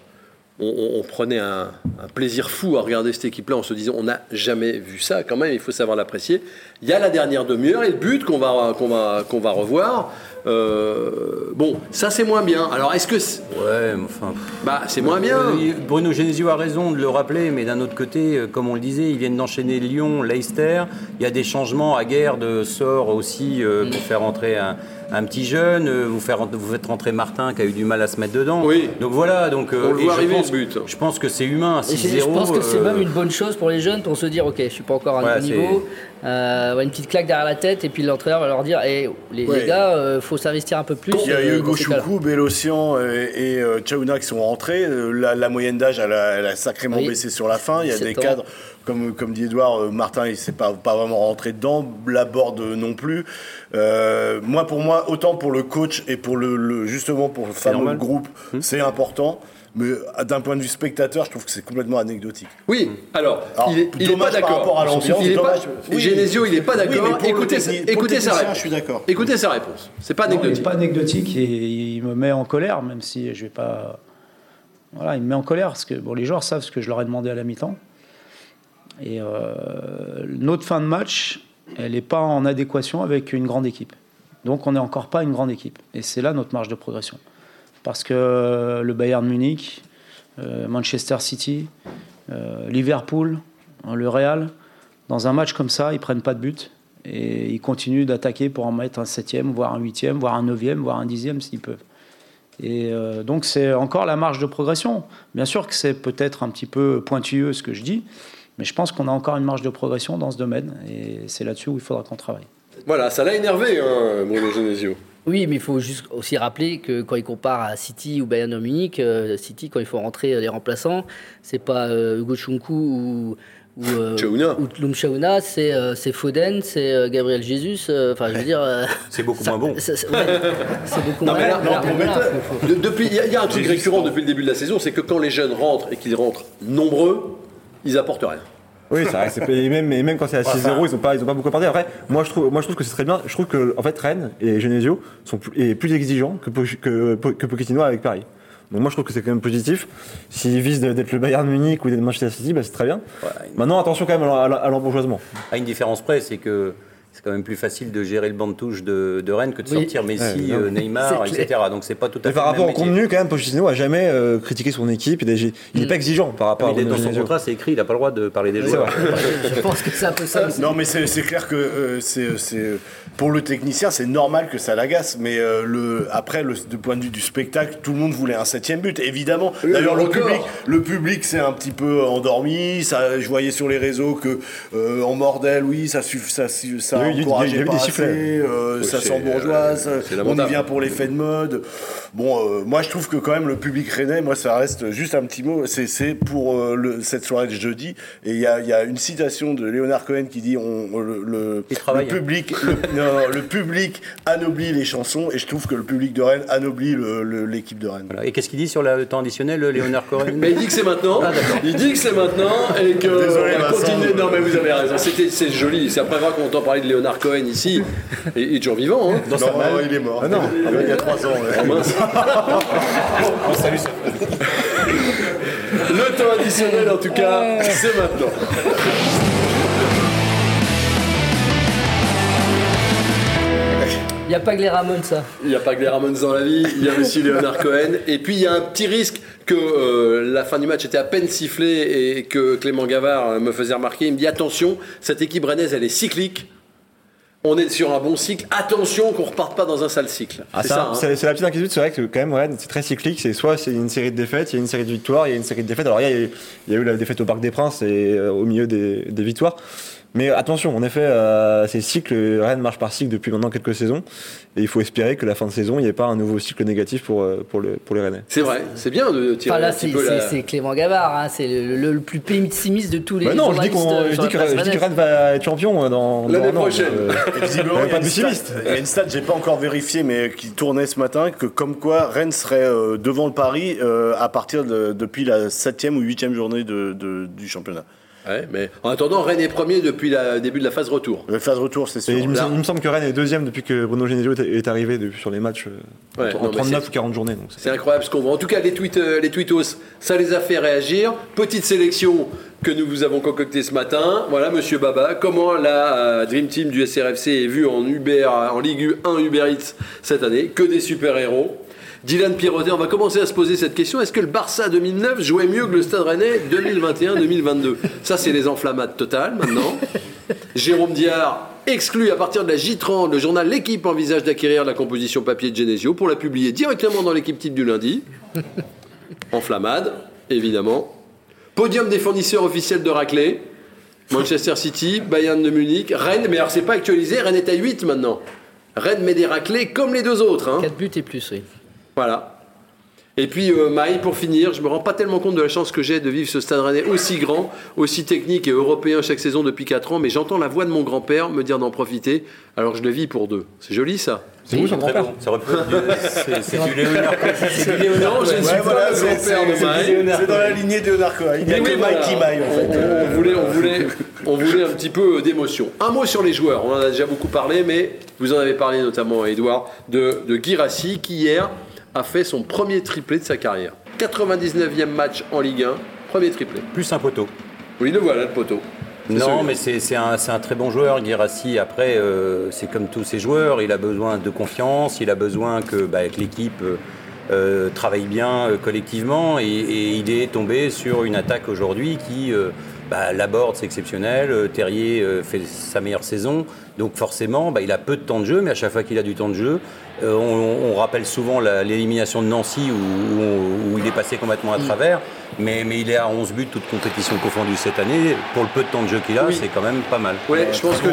on, on- on prenait un, un plaisir fou à regarder cette équipe-là en se disant on n'a jamais vu ça, quand même, il faut savoir l'apprécier. Il y a la dernière demi-heure et le but qu'on va, qu'on va, qu'on va revoir. Euh, bon, ça c'est moins bien. Alors est-ce que. c'est- Ouais, mais enfin. Bah, c'est moins bien. Bruno Genesio a raison de le rappeler, mais d'un autre côté, euh, comme on le disait, ils viennent d'enchaîner Lyon, Leicester. Il y a des changements à guerre de sort aussi euh, pour faire entrer un, un petit jeune. euh, Vous, faire, vous faites rentrer Martin qui a eu du mal à se mettre dedans. Oui. Donc voilà. Donc, euh, On le et voit je arriver, pense- ce but. Je pense que c'est humain. Et je, 6-0. je pense que c'est euh, même une bonne chose pour les jeunes pour se dire ok, je suis pas encore à un Ouais, niveau. Euh, ouais, une petite claque derrière la tête et puis l'entraîneur va leur dire Eh, les, Ouais. les gars, euh, faut s'investir un peu plus. Il y a euh, Hugo cas-là. Choukou, Bélocian euh, et euh, Chaouna qui sont rentrés. Euh, La, la moyenne d'âge, elle, a- elle a sacrément Oui. baissé sur la fin. Il y a 17 des ans. cadres, comme, comme dit Edouard, euh, Martin, il ne s'est pas, pas vraiment rentré dedans. Laborde euh, non plus. Euh, moi, pour moi, autant pour le coach et pour le, le- justement pour le fameux normal. groupe, c'est important. Mais euh, d'un point de vue spectateur, je trouve que c'est complètement anecdotique. Oui, alors, Alors, il est, il est pas par d'accord. rapport à l'ambiance, Il est pas, dommage. Oui. Genesio, il n'est pas Oui, d'accord. le écoutez, écoutez sa réponse. je suis d'accord. Écoutez sa réponse. C'est pas Non, il anecdotique. pas anecdotique et il me met en colère, même si je vais pas. Voilà, il me met en colère parce que bon, les joueurs savent ce que je leur ai demandé à la mi-temps. Et euh, notre fin de match, elle n'est pas en adéquation avec une grande équipe. Donc on n'est encore pas une grande équipe. Et c'est là notre marge de progression. Parce que le Bayern Munich, euh, Manchester City, euh, Liverpool, hein, le Real, dans un match comme ça, ils prennent pas de but et ils continuent d'attaquer pour en mettre un septième, voire un huitième, voire un neuvième, voire un dixième s'ils peuvent. Et euh, donc c'est encore la marge de progression. Bien sûr que c'est peut-être un petit peu pointilleux ce que je dis, mais je pense qu'on a encore une marge de progression dans ce domaine et c'est là-dessus où il faudra qu'on travaille. Voilà, ça l'a énervé, hein, Bruno Genesio. Oui, mais il faut juste aussi rappeler que quand il compare à City ou Bayern Munich, euh, City, quand il faut rentrer les remplaçants, c'est pas euh, Hugo Chunku ou, ou, euh, Chaouna, c'est euh, c'est Foden, c'est euh, Gabriel Jesus. euh, Enfin, je veux dire. euh, C'est beaucoup ça- moins bon. ouais, c'est beaucoup Non, moins bon. De- depuis, il y, y a un truc récurrent depuis le début de la saison, c'est que quand les jeunes rentrent et qu'ils rentrent nombreux, ils apportent rien. Oui, c'est vrai. c'est pas- Et même, et même quand c'est à 6-0, ils n'ont pas, ils ont pas beaucoup apporté. Après, moi je, trouve, moi, je trouve que c'est très bien. Je trouve que en fait, Rennes et Genesio sont plus, est plus exigeants que, que, que Pochettino avec Paris. Donc moi je trouve que c'est quand même positif. S'ils visent d'être le Bayern Munich ou d'être Manchester City, bah, c'est très bien. Maintenant, attention quand même à l'em- à l'embourgeoisement. À une différence près, c'est que c'est quand même plus facile de gérer le banc de touche de, de Rennes que de Oui. sortir Messi, Ouais, euh, Neymar, etc. Donc c'est pas tout à Mais fait par rapport au contenu, quand même, Pochettino a jamais euh, critiqué son équipe. Il est, il est pas exigeant par rapport Ah, mais à il est dans son Genesio. contrat, c'est écrit, il n'a pas le droit de parler des joueurs. [laughs] Je pense que c'est un peu ça aussi. Non, mais c'est c'est clair que euh, c'est c'est- pour le technicien, c'est normal que ça l'agace. Mais euh, le, après, le, du point de vue du spectacle, tout le monde voulait un septième but, évidemment. D'ailleurs, le public, le public s'est un petit peu endormi. Ça, je voyais sur les réseaux que euh, en mordel, oui, ça ça, ça Il a eu- il y a eu- encourageait il y a eu pas des sifflets. euh, Oui, ça sent euh, c'est on y vient pour l'effet de mode. Bon, euh, moi, je trouve que quand même le public rennais, moi, ça reste juste un petit mot. C'est pour euh, le- cette soirée de jeudi. Et il y a, il y a une citation de Léonard Cohen qui dit on, le, hein. public, le, non, le public anoblit les chansons. Et je trouve que le public de Rennes anoblit l'équipe de Rennes. Voilà. Et qu'est-ce qu'il dit sur le temps additionnel, Léonard Cohen Mais il dit que c'est maintenant. il dit que c'est maintenant et que Désolé, on va continuer. Non, mais vous avez raison. C'était c'est joli. C'est après qu'on entend parler de Léonard Cohen ici. Et [laughs] il est toujours vivant. Hein. non, il est mort. Ah non. il y a trois ans. ouais. [laughs] Oh, mince. Le temps additionnel, en tout cas, c'est maintenant. Il n'y a pas que les Ramones, ça. Il n'y a pas que les Ramones dans la vie, il y a aussi Léonard Cohen. Et puis il y a un petit risque que euh, la fin du match était à peine sifflée et que Clément Gavard euh, me faisait remarquer. Il me dit attention, cette équipe rennaise, elle est cyclique. On est sur un bon cycle. Attention qu'on reparte pas dans un sale cycle. Ah, c'est ça, ça. hein. c'est la petite inquiétude, c'est vrai que quand même c'est très cyclique, c'est soit c'est une série de défaites, il y a une série de victoires, il y a une série de défaites. Alors il y a, eu- il y a eu la défaite au Parc des Princes et euh, au milieu des, des victoires. Mais attention, en effet, euh, ces cycles, Rennes marche par cycle depuis maintenant quelques saisons et il faut espérer que la fin de saison, il n'y ait pas un nouveau cycle négatif pour, euh, pour, le, pour les Rennais. C'est vrai, c'est bien de tirer Enfin, là, un petit c'est peu c'est- la... c'est Clément Gavard, hein, c'est le, le- le plus pessimiste de tous les Bah non, je dis, qu'on- euh, je dis que, place je dis que rennaise. Rennes va être champion dans, L'année dans an, prochaine. euh, [laughs] visiblement, il y a pas une pessimiste. stat- Il y a une stat, j'ai pas encore vérifié, mais qui tournait ce matin, que comme quoi Rennes serait euh, devant le Paris euh, à partir de depuis la septième ou huitième journée de, de- du championnat. Ouais, mais en attendant, Rennes est premier depuis le début de la phase retour. Le phase retour, c'est sûr. il, me, Là- il me semble que Rennes est deuxième depuis que Bruno Genesio est, arrivé depuis- sur les matchs euh, Ouais, en non, mais 39 c'est- ou 40 journées. C'est incroyable ce qu'on voit. En tout cas, les, tweets, euh, les tweetos, ça les a fait réagir. Petite sélection que nous vous avons concoctée ce matin. Voilà, monsieur Baba, comment la euh, Dream Team du SRFC est vue en, Uber, en Ligue 1 Uber Eats cette année? Que des super-héros. Dylan Pirotet, on va commencer à se poser cette question. Est-ce que le Barça 2009 jouait mieux que le Stade Rennais 2021-2022 Ça, c'est les enflammades totales maintenant. [laughs] Jérôme Diard, exclu à partir de la J30, le journal L'équipe envisage d'acquérir la composition papier de Genesio pour la publier directement dans l'équipe type du lundi. [laughs] Enflammade, évidemment. Podium des fournisseurs officiels de raclée. Manchester City, Bayern de Munich, Rennes, mais alors c'est pas actualisé, Rennes est à 8 maintenant. Rennes met des raclés comme les deux autres. hein. 4 buts et plus, oui. Voilà. Et puis euh, Maï, pour finir, je me rends pas tellement compte de la chance que j'ai de vivre ce stade rennais aussi grand, aussi technique et européen chaque saison depuis 4 ans, mais j'entends la voix de mon grand-père me dire d'en profiter, alors je le vis pour deux. C'est joli ça C'est vous son Très grand-père c'est- C'est du Léonard Cohen. C'est du Léonard Non, je ne Cohen. suis pas le c'est- grand-père de c'est- Maï. C'est dans la lignée de Cohen. Il y a que voilà. qui maille en fait. On, on voulait, on, voulait, on voulait un petit peu d'émotion. Un mot sur les joueurs, on en a déjà beaucoup parlé, mais vous en avez parlé notamment, Edouard, de, de Guirassi qui hier a fait son premier triplé de sa carrière. 99e match en Ligue 1, premier triplé. Plus un poteau. Oui, le voilà, le poteau. Non, mais c'est un, un très bon joueur, Guirassi. Après, euh, c'est comme tous ces joueurs, il a besoin de confiance, il a besoin que, bah, que l'équipe euh, euh, travaille bien euh, collectivement. Et, et il est tombé sur une attaque aujourd'hui qui, bah, Laborde, c'est exceptionnel. euh, Terrier euh, fait sa meilleure saison. Donc forcément, bah, il a peu de temps de jeu, mais à chaque fois qu'il a du temps de jeu, euh, on, on rappelle souvent l'élimination de Nancy où, où- où il est passé complètement à travers. Mais, mais il est à 11 buts, toutes compétitions confondues cette année. Pour le peu de temps de jeu qu'il a, Oui. c'est quand même pas mal. Ouais, je pense que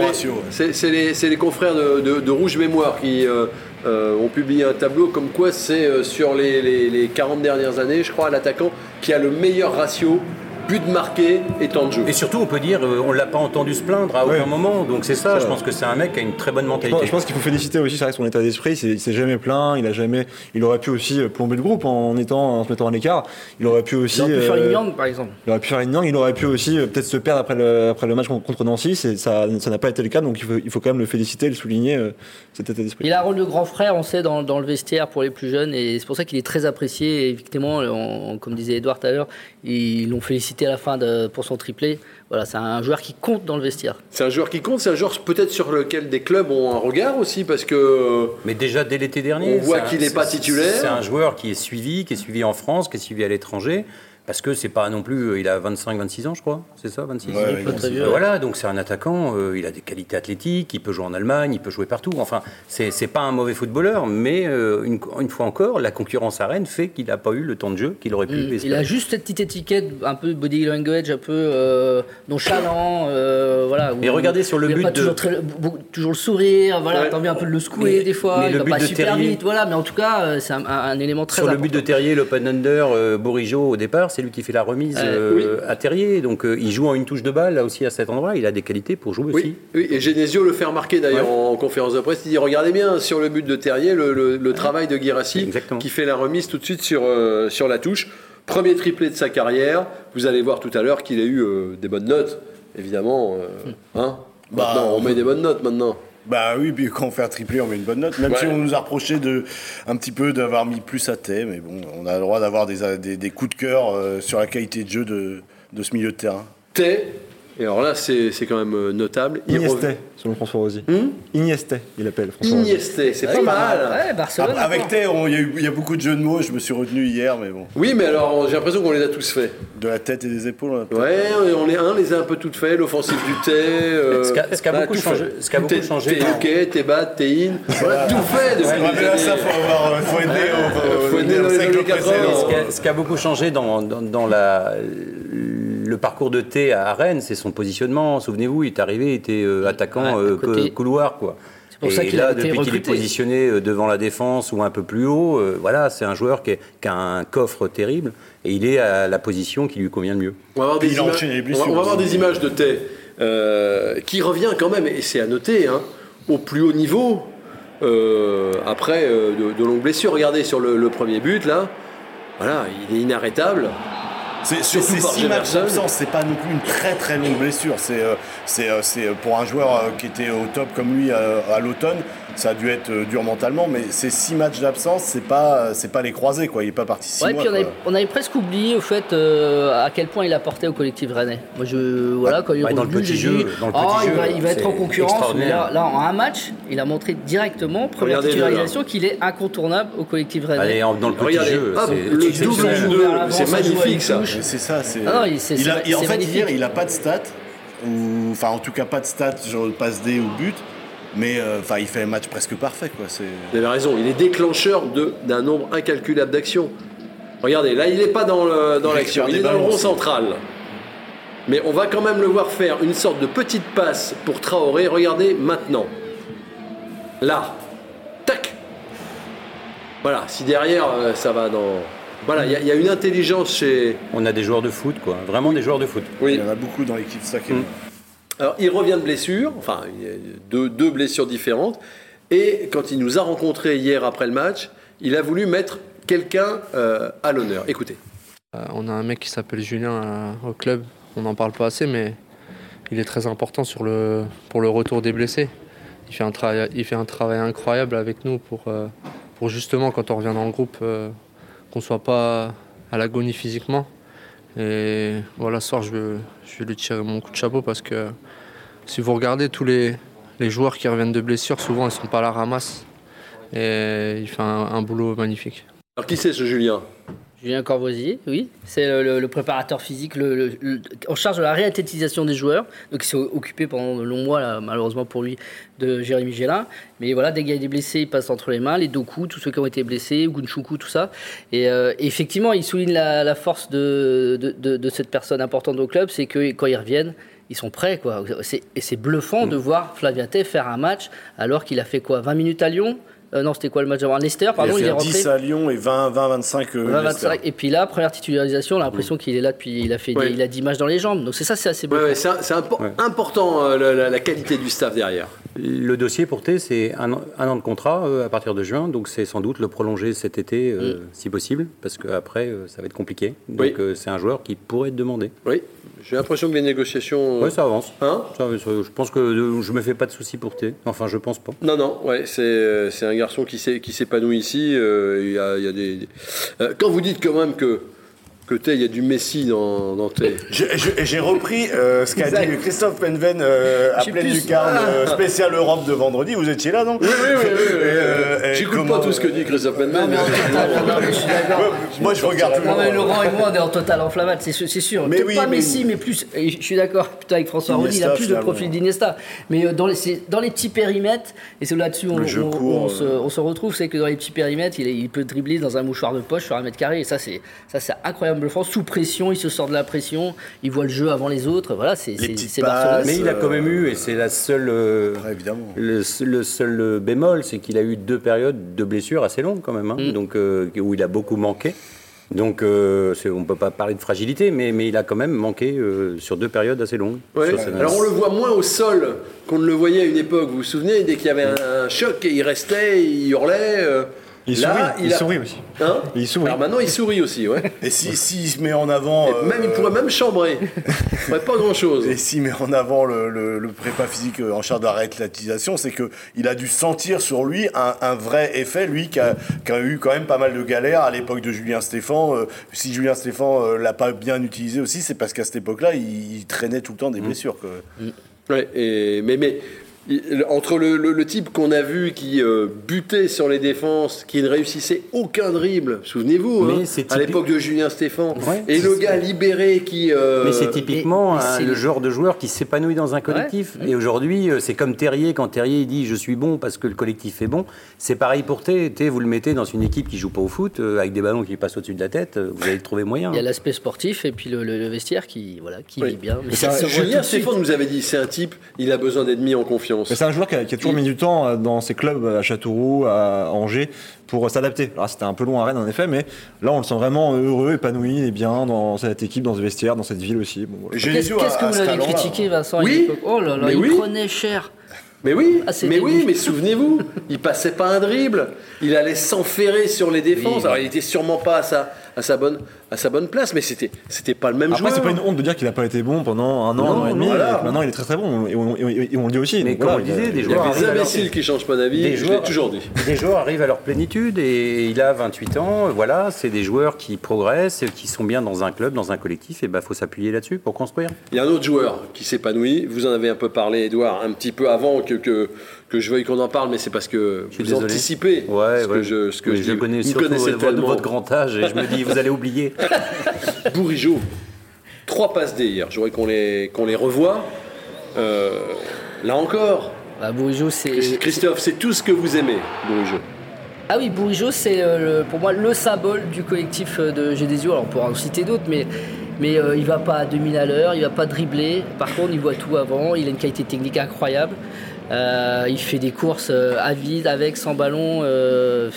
c'est les, confrères de, de- de Rouge Mémoire qui euh, euh, ont publié un tableau comme quoi c'est euh, sur les, les- les 40 dernières années, je crois, l'attaquant qui a le meilleur ratio but marqué et temps de jeu. Et surtout, on peut dire, euh, on l'a pas entendu se plaindre à aucun Ouais. moment. Donc c'est ça, Ça je pense que c'est un mec qui a une très bonne mentalité. je pense qu'il faut féliciter aussi ça reste son état d'esprit. Il s'est jamais plaint. Il a jamais. Il aurait pu aussi plomber le groupe en étant en se mettant à l'écart. Il aurait pu aussi. Ils auraient pu faire euh, une yang, par exemple. Il aurait pu faire une yang, il aurait pu aussi euh, peut-être se perdre après le, après le match contre- Nancy, ça ça n'a pas été le cas, donc il faut, il faut quand même le féliciter, le souligner, euh, cet état d'esprit. Il a un rôle de grand frère, on sait, dans, dans le vestiaire pour les plus jeunes, et c'est pour ça qu'il est très apprécié. Et effectivement, on- comme disait Edouard tout à l'heure, ils l'ont félicité à la fin de- pour son triplé. Voilà, c'est un joueur qui compte dans le vestiaire. C'est un joueur qui compte, c'est un joueur peut-être sur lequel des clubs ont un regard aussi, parce que Mais déjà dès l'été dernier, On voit qu'il n'est pas titulaire. C'est un joueur qui est suivi, qui est suivi en France, qui est suivi à l'étranger. Parce que c'est pas non plus, il a 25-26 ans, je crois, c'est ça, 26 Ouais, ouais, Pas très vieux. Euh, Voilà, donc c'est un attaquant, euh, il a des qualités athlétiques, il peut jouer en Allemagne, il peut jouer partout. Enfin, c'est pas un mauvais footballeur, mais euh, une, une fois encore, la concurrence à Rennes fait qu'il n'a pas eu le temps de jeu qu'il aurait pu. Il a juste cette petite étiquette, un peu body language, un peu euh, nonchalant, euh, voilà. Mais regardez sur le il but pas de- toujours, très- beaucoup- toujours le sourire, voilà, Ouais. t'as envie un peu de le secouer Mais- des fois, mais il le va but pas de super Terrier- vite, voilà, mais en tout cas, euh, c'est un, un élément très Sur le important. but de Terrier, l'open under, euh, Bourigeau au départ, c'est lui qui fait la remise Ouais. euh, à Terrier. Donc euh, il joue en une touche de balle là aussi à cet endroit. Il a des qualités pour jouer aussi. Oui, oui, et Genesio le fait remarquer d'ailleurs en conférence de presse. Il dit Regardez bien sur le but de Terrier, le, le- le travail de Guirassi qui fait la remise tout de suite sur, euh, sur la touche. Premier triplé de sa carrière. Vous allez voir tout à l'heure qu'il a eu euh, des bonnes notes, évidemment. euh, hein Bah, Maintenant, on met des bonnes notes maintenant. Bah oui, puis quand on fait un triplé, on met une bonne note. Même Ouais. si on nous a reproché de, un petit peu d'avoir mis plus à thé, mais bon, on a le droit d'avoir des, des, des coups de cœur euh, sur la qualité de jeu de, de ce milieu de terrain. T, et alors là, c'est c'est quand même euh, notable. Il selon François Rosy. Hmm Inieste, il appelle François Rosy. Inieste, c'est Ouais, pas bah, mal. Ouais, Barcelone. Après, avec on- il y, a y beaucoup de jeux de mots, je me suis retenu hier, mais bon, Oui, mais alors j'ai l'impression qu'on les a tous faits. de la tête et des épaules. on a peut-être- Ouais, on les, un les a un peu toutes faites, l'offensive du T. euh, Ce qui a- a beaucoup changé- fait. ce qui a beaucoup T'es- changé T'es UK, t'es bad, t'es in. Voilà, tout fait depuis Ouais, là, ça, faut avoir, euh, faut aider au, au- Faut aider au dans les siècle années 80. précédent. Ce qui, a, beaucoup changé dans la, le parcours de T à Rennes, c'est son positionnement. Souvenez-vous, il est arrivé, il était euh, attaquant Ouais, euh, côté. couloir. Quoi. C'est pour Et ça qu'il là, a été depuis qu'il est positionné euh, devant la défense ou un peu plus haut, euh, voilà, c'est un joueur qui, est- qui a un coffre terrible et il est à la position qui lui convient le mieux. On va avoir des, images, enchaîné les on va, blessures on va avoir aussi. des images de Tay euh, qui revient quand même, et c'est à noter, hein, au plus haut niveau euh, après euh, de, de longues blessures. Regardez sur le, le premier but là, voilà, il est inarrêtable. C'est c'est par six matchs d'absence, c'est pas non plus une très très longue blessure. C'est euh, c'est euh, c'est, euh, pour un joueur euh, qui était au top comme lui euh, à l'automne, ça a dû être euh, dur mentalement, mais ces six matchs d'absence, c'est pas c'est pas les croisés quoi. Il est pas parti six Ouais, mois. puis on avait, quoi. on avait presque oublié au fait euh, à quel point il apportait au collectif rennais. Moi, je voilà quand il Ouais, revenu, j'ai dit, petit il va, il va être en concurrence. Là, là, en un match, il a montré directement première Regardez titularisation qu'il est incontournable au collectif rennais. Allez, en- dans le petit Regardez, jeu, hop, c'est le double magnifique ça. C'est ça. C'est. Ah c'est- en fait hier, il a pas de stats, ou enfin en tout cas pas de stats le passe D ou but, mais euh, enfin il fait un match presque parfait quoi. C'est. Vous avez raison, il est déclencheur de- d'un nombre incalculable d'actions. Regardez, là il n'est pas dans le- dans Il l'action, il est dans le rond aussi. central. Mais on va quand même le voir faire une sorte de petite passe pour Traoré. Regardez maintenant. Là. Tac. Voilà, si derrière euh, ça va dans. Voilà, il y a- il y, a une intelligence chez. On a des joueurs de foot, quoi. Vraiment des joueurs de foot. Il y en a beaucoup dans l'équipe, ça qui est Mm. Alors, il revient de blessure, enfin, deux, blessures différentes. Et quand il nous a rencontrés hier après le match, il a voulu mettre quelqu'un euh, à l'honneur. Écoutez. Euh, on a un mec qui s'appelle Julien euh, au club. On n'en parle pas assez, mais il est très important pour le retour des blessés. Il fait un travail, incroyable avec nous pour, justement, quand on revient dans le groupe, qu'on ne soit pas à l'agonie physiquement. Et voilà, ce soir, je vais lui tirer mon coup de chapeau parce que si vous regardez tous les, les joueurs qui reviennent de blessures, souvent ils ne sont pas à la ramasse. Et il fait un- un boulot magnifique. Alors, qui c'est ce Julien? Julien Corvoisier, oui, c'est le, le- le préparateur physique le, le- le- en charge de la réathlétisation des joueurs. Donc il s'est occupé pendant de longs mois, là, malheureusement pour lui, de Jérémy Gélin. Mais voilà, dès qu'il y a des blessés, il passe entre les mains, les Doku, tous ceux qui ont été blessés, Gunchuku, tout ça. Et, euh, effectivement, il souligne la, la force de, de, de- de cette personne importante au club, c'est que quand ils reviennent, ils sont prêts. Quoi. Et c'est bluffant de voir Flaviaté faire un match alors qu'il a fait quoi 20 minutes à Lyon? Euh, non, c'était quoi le match avant Leicester Pardon, il, est rentré. 10 à Lyon et 20, 20 25, 20, 25 Et puis là, première titularisation, on a l'impression qu'il est là depuis. Il a fait, il a 10 matchs dans les jambes. Donc c'est ça, c'est assez beau. Ouais, c'est important euh, la, qualité du staff derrière. Le dossier pour T, c'est un, an de contrat euh, à partir de juin, donc c'est sans doute le prolonger cet été, mm. si possible, parce qu'après, ça va être compliqué. Donc c'est un joueur qui pourrait être demandé. Oui. J'ai l'impression que les négociations. Oui, ça avance. Hein je pense que je me fais pas de soucis pour T. Enfin, je pense pas. Non, non, ouais, c'est un garçon qui s'épanouit ici. Euh, il y, a, y a des. Euh, quand vous dites quand même que que il y a du Messi dans, dans J'ai repris euh, ce qu'a dit Christophe Penven euh, à pleine lucarne, euh, spécial Europe de vendredi. Vous étiez là, donc Oui, oui, oui. oui, J'écoute pas tout ce que dit Christophe Penven. Moi, je regarde tout le monde. mais Laurent et moi, on est en total enflammade, c'est sûr. Mais pas Messi, mais plus. Je suis d'accord, avec François Rony, il a plus de profil d'Inesta. Mais dans les, dans les petits périmètres, et c'est là-dessus on, on, on, se, retrouve, c'est que dans les petits périmètres, il, il peut dribbler dans un mouchoir de poche sur un mètre carré. Et ça, c'est incroyable France sous pression, il se sort de la pression, il voit le jeu avant les autres. Voilà, c'est Barcelone. Mais il a quand même eu, et c'est la seule, euh, évidemment. Le, seul euh, bémol, c'est qu'il a eu deux périodes de blessures assez longues quand même, hein. mm. donc euh, où il a beaucoup manqué. Donc, on ne peut pas parler de fragilité, mais, mais il a quand même manqué sur deux périodes assez longues. Alors, on le voit moins au sol qu'on ne le voyait à une époque. Vous vous souvenez, dès qu'il y avait un, choc, il restait, il hurlait. Il sourit, il, sourit aussi. Hein il sourit. Alors maintenant, il sourit aussi, ouais. Et s'il si, se met en avant. même, il pourrait même chambrer. il pas grand-chose. Et s'il met en avant le, le, prépa physique euh, en charge de la c'est qu'il a dû sentir sur lui un, vrai effet, lui qui a, qui a, eu quand même pas mal de galères à l'époque de Julien Stéphan. Euh, si Julien Stéphan euh, l'a pas bien utilisé aussi, c'est parce qu'à cette époque-là, il, traînait tout le temps des mmh. blessures. Mmh. Ouais, et, mais, mais entre le, type qu'on a vu qui euh, butait sur les défenses, qui ne réussissait aucun dribble, souvenez-vous, hein, à l'époque de Julien Stéphan, et le gars libéré qui. Euh, mais c'est typiquement le genre de joueur qui s'épanouit dans un collectif. Et aujourd'hui, euh, c'est comme Terrier, quand Terrier dit je suis bon parce que le collectif est bon. C'est pareil pour T. T, vous le mettez dans une équipe qui joue pas au foot, avec des ballons qui passent au-dessus de la tête, vous allez le trouver moyen. Il y a l'aspect sportif et puis le, vestiaire qui, voilà, qui vit bien. Mais Julien Stéphan nous avait dit c'est un type, il a besoin d'être mis en confiance c'est un joueur qui a, toujours mis du temps euh, dans ses clubs à Châteauroux, à Angers, pour s'adapter. Alors c'était un peu long à Rennes en effet, mais là on le sent vraiment heureux, épanoui et bien dans cette équipe, dans ce vestiaire, dans cette ville aussi. Qu'est-ce que vous l'avez critiqué, Vincent Oui. Oh là là, il prenait cher. Mais oui, ah, mais oui, mais souvenez-vous, il passait pas un dribble, il allait s'enferrer sur les défenses. Alors il était sûrement pas à sa, à sa bonne à sa bonne place, mais c'était c'était pas le même Après, c'est pas une honte de dire qu'il a pas été bon pendant un an, un an et demi. Maintenant, il est très très bon. Et on, le dit aussi. Mais comme on le disait, des joueurs. des imbéciles qui changent pas d'avis. Je l'ai toujours dit. Des joueurs arrivent à leur plénitude et il a 28 ans. Voilà, c'est des joueurs qui progressent, qui sont bien dans un club, dans un collectif. Et ben, faut s'appuyer là-dessus pour construire. Il y a un autre joueur qui s'épanouit. Vous en avez un peu parlé, Edouard, un petit peu avant que, que que je veuille qu'on en parle, mais c'est parce que vous anticipez ouais, ce, Que je, ce que je, connais surtout votre, votre grand âge et je me dis, vous allez oublier. [laughs] Bourigeau, trois passes D hier. J'aurais qu'on les, qu'on les revoie. Euh, là encore. Bah, Bourigeau, c'est. Christophe, c'est tout ce que vous aimez, Bourigeau. Ah oui, Bourigeau, c'est euh, pour moi le symbole du collectif euh, de Gédésio. Alors on pourra en citer d'autres, mais mais il va pas à 2000 à l'heure, il va pas dribbler. Par contre, il voit tout avant, il a une qualité technique incroyable. Euh, il fait des courses euh, à vide, avec, sans ballon. Euh,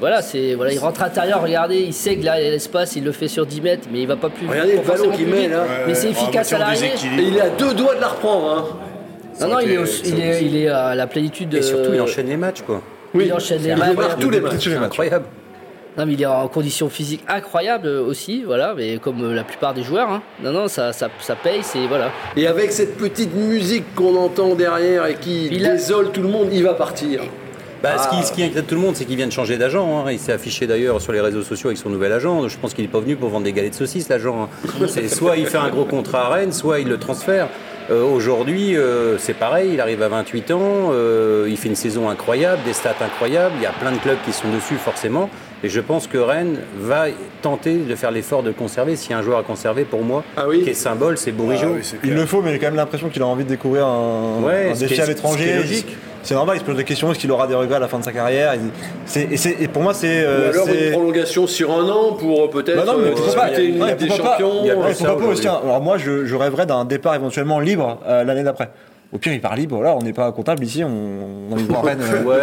voilà, c'est voilà, il rentre à l'intérieur, regardez, il sait que là, il y a l'espace, il le fait sur 10 mètres, mais il va pas plus Regardez le ballon qu'il met là. mais c'est efficace à l'arrivée. Et il est à deux doigts de la reprendre. Hein. Non, non, il est, il, est, il est, à la plénitude. Et surtout, il enchaîne les matchs, quoi. Oui, il enchaîne les matchs. tous les matchs. Incroyable. Non, mais il est en condition physique incroyable aussi, voilà, mais comme euh, la plupart des joueurs. Hein. Non, non, ça, ça, ça paye, c'est voilà. Et avec cette petite musique qu'on entend derrière et qui il désole tout le monde, il va partir. Bah, ce, qui, ah. ce, qui, inquiète tout le monde, c'est qu'il vient de changer d'agent. Hein. Il s'est affiché d'ailleurs sur les réseaux sociaux avec son nouvel agent. Je pense qu'il n'est pas venu pour vendre des galettes de saucisses, l'agent. Hein. [laughs] soit il fait un gros contrat à Rennes, soit il le transfère. Euh, aujourd'hui, euh, c'est pareil, il arrive à 28 ans, il fait une saison incroyable, des stats incroyables, il y a plein de clubs qui sont dessus forcément. Et je pense que Rennes va tenter de faire l'effort de conserver. S'il y a un joueur à conserver, pour moi, ah qui est symbole, c'est Bourigeau. Ah il le faut, mais j'ai quand même l'impression qu'il a envie de découvrir un, défi à l'étranger. c'est normal, il se pose des questions, est-ce qu'il aura des regrets à la fin de sa carrière? Et, pour moi, c'est. Ou euh, alors c'est- une prolongation sur un an pour euh, peut-être Bah non, mais euh, pas? une Ouais, Ligue des pourquoi pas? Champions. Il y a Ouais, pourquoi pas aussi. Alors moi, je, je rêverais d'un départ éventuellement libre euh, l'année d'après. Au pire, il part libre. Voilà, on n'est pas comptable ici. On, on a envie de voir Rennes. euh, Ouais,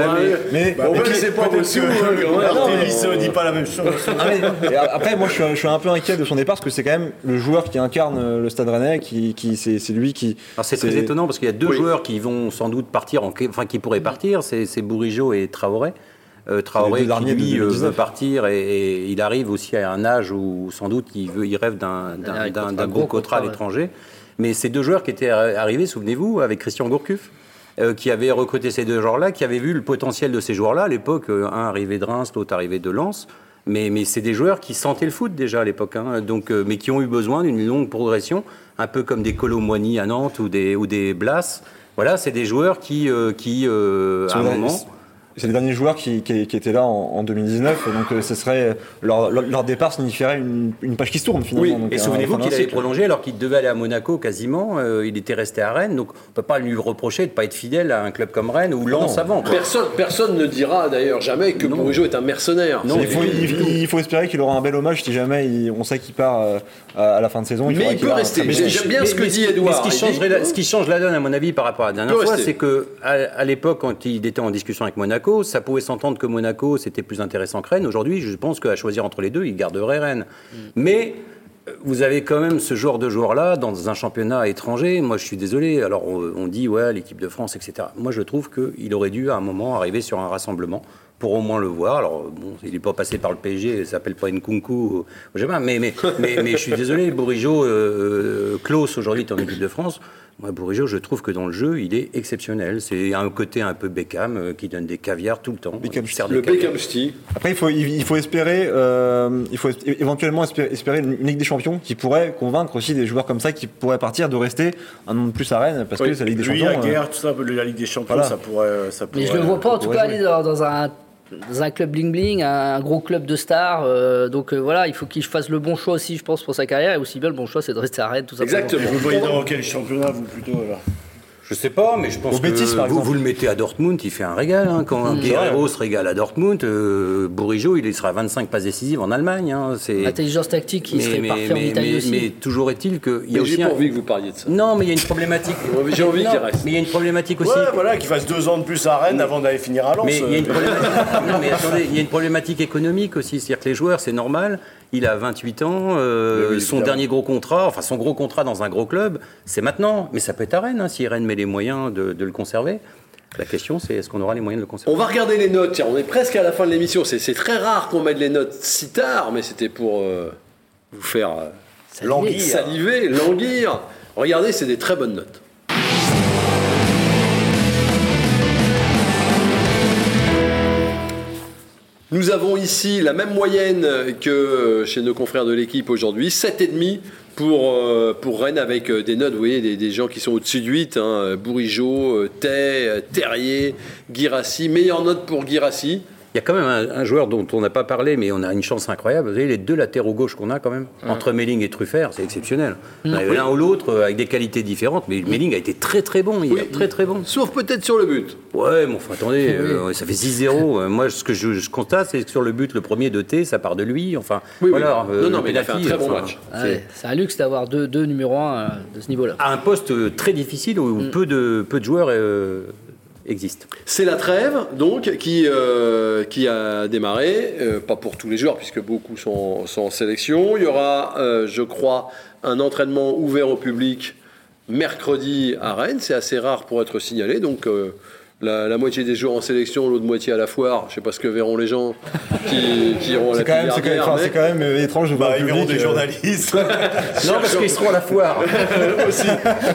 mais- mais, Bah, c'est pas possible. mais- Artémis euh, dit pas la même chose. [laughs] Ah, mais- après, moi, je suis, je suis un peu inquiet de son départ parce que c'est quand même le joueur qui incarne euh, le Stade Rennais, qui, qui c'est c'est lui qui. Alors c'est très étonnant parce qu'il y a deux Oui. joueurs qui vont sans doute partir, en... enfin qui pourraient partir, c'est c'est Bourigeau et Traoré. Euh, Traoré qui lui euh, 2019. veut partir et, et il arrive aussi à un âge où sans doute il, veut, il rêve d'un d'un- Un d'un- contrat, d'un gros contrat à ouais. Mais ces deux joueurs qui étaient arri- arrivés, souvenez-vous, avec Christian Gourcuff, euh, qui avait recruté ces deux joueurs-là, qui avaient vu le potentiel de ces joueurs-là. À l'époque, euh, un arrivé de Reims, l'autre arrivé de Lens. Mais, mais c'est des joueurs qui sentaient le foot déjà à l'époque, hein. donc, euh, mais qui ont eu besoin d'une longue progression, un peu comme des Colomboigny à Nantes ou des, ou des Blas. Voilà, c'est des joueurs qui, euh, qui euh, à un moment, C'est les derniers joueurs qui, qui- qui étaient là en, en 2019, donc euh, ce serait leur, leur- départ signifierait une, une page qui se tourne finalement. Oui, donc, et un- souvenez-vous qu'il avait prolongé alors qu'il devait aller à Monaco quasiment. euh, il était resté à Rennes, donc on ne peut pas lui reprocher de ne pas être fidèle à un club comme Rennes ou Lens non. avant. quoi. Personne, personne ne dira d'ailleurs jamais que. Bourigeau est un mercenaire. Non, il, faut, évident. il- il faut espérer qu'il aura un bel hommage si jamais il- on sait qu'il part euh, à la fin de saison. Mais il peut rester. J'aime bien ce que mais dit mais Edouard. ce qui, la, ce qui change la donne, à mon avis, par rapport à la dernière fois, c'est que à, à l'époque, quand il était en discussion avec Monaco, ça pouvait s'entendre que Monaco c'était plus intéressant que Rennes. Aujourd'hui, je pense qu'à choisir entre les deux, il garderait Rennes. Mais euh, vous avez quand même ce genre de joueur-là dans un championnat étranger. Moi, je suis désolé. Alors, on, dit, ouais, l'équipe de France, etc. Moi, je trouve qu'il aurait dû, à un moment, arriver sur un rassemblement pour au moins le voir. Alors, bon, il n'est pas passé par le PSG, il s'appelle pas Nkunku, je sais pas, mais, mais, mais, mais je suis désolé, Bourigeau, euh, Klaus, aujourd'hui, est en équipe de France. Moi, Bourigeau, je trouve que dans le jeu, il est exceptionnel. C'est un côté un peu Beckham, euh, qui donne des caviars tout le temps. Beckham Il sert des Le. Beckham Style. Après, il faut, il, il faut espérer, euh, il faut é- éventuellement espérer, espérer une Ligue des Champions qui pourrait convaincre aussi des joueurs comme ça qui pourraient partir de rester un an de plus à Rennes parce Oui. que c'est la Ligue des Lui, Champions. la euh, guerre, tout ça, la Ligue des Champions, Voilà. ça pourrait. Ça Mais je pourrait- le vois pas en tout cas jouer. aller dans, dans un dans un club bling bling, un gros club de stars. euh, donc euh, voilà, il faut qu'il fasse le bon choix aussi, je pense, pour sa carrière. Et aussi bien le bon choix, c'est de rester à Rennes, tout simplement. Exactement. Vous le voyez dans quel championnat, vous, plutôt alors? Je sais pas, mais je pense Au que par vous, exemple. vous le mettez à Dortmund, il fait un régal. hein. Quand Guerrero se régale à Dortmund, euh, Bourigeau, il sera à 25 passes décisives en Allemagne. hein. C'est- L'intelligence tactique, il mais, serait mais- parfait en mais- Italie mais- aussi. mais toujours est-il qu'il y a Mais aussi j'ai un... pas envie que vous parliez de ça. Non, mais il y a une problématique. J'ai envie Non, qu'il reste. Mais il y a une problématique aussi. Ouais, voilà, qu'il fasse deux ans de plus à Rennes avant d'aller finir à Lens. Mais il y a une euh, problématique, [laughs] non, mais attendez, il y a une problématique économique aussi. C'est-à-dire que les joueurs, c'est normal. Il a 28 ans. euh, Oui, oui, son dernier gros contrat, enfin son gros contrat dans un gros club, c'est maintenant. Mais ça peut être à Rennes, hein, si Rennes met les moyens de, de le conserver. La question, c'est est-ce qu'on aura les moyens de le conserver? On va regarder les notes. Tiens, on est presque à la fin de l'émission. C'est c'est très rare qu'on mette les notes si tard, mais c'était pour euh, vous faire euh, Languir. saliver, languir. Regardez, c'est des très bonnes notes. Nous avons ici la même moyenne que chez nos confrères de l'équipe aujourd'hui, 7,5 pour, euh, pour Rennes avec euh, des notes, vous voyez, des, gens qui sont au-dessus de 8, hein, Bourigeau, euh, Tay, Terrier, Guirassi. Meilleure note pour Guirassi. Il y a quand même un, un joueur dont on n'a pas parlé, mais on a une chance incroyable. Vous voyez, les deux latéraux gauche qu'on a quand même, entre Melling et Truffert, c'est exceptionnel. On a L'un ou l'autre euh, avec des qualités différentes, mais Melling a été très très bon. Il Oui. est très très bon. Sauf peut-être sur le but. Ouais, mais enfin attendez, [laughs] euh, ça fait 6-0. Euh, Moi, ce que je, je constate, c'est que sur le but, le premier de T, ça part de lui. Enfin, voilà. euh, Non, non, mais il a fait un très bon match. Ah c'est- un luxe d'avoir deux, deux numéros 1 de ce niveau-là. À un poste très difficile où Mm. peu, de, peu de joueurs C'est la trêve, donc, qui, euh, a démarré, euh, pas pour tous les joueurs, puisque beaucoup sont, sont en sélection. Il y aura, euh, je crois, un entraînement ouvert au public mercredi à Rennes. C'est assez rare pour être signalé, donc la, la moitié des joueurs en sélection, l'autre moitié à la foire. Je sais pas ce que verront les gens qui, qui iront à la C'est quand, même- c'est quand, même- mais- quand euh, étrange de voir Bah, ils verront des euh, journalistes. [laughs] [laughs] Non, parce qu'ils seront à la foire. [laughs] aussi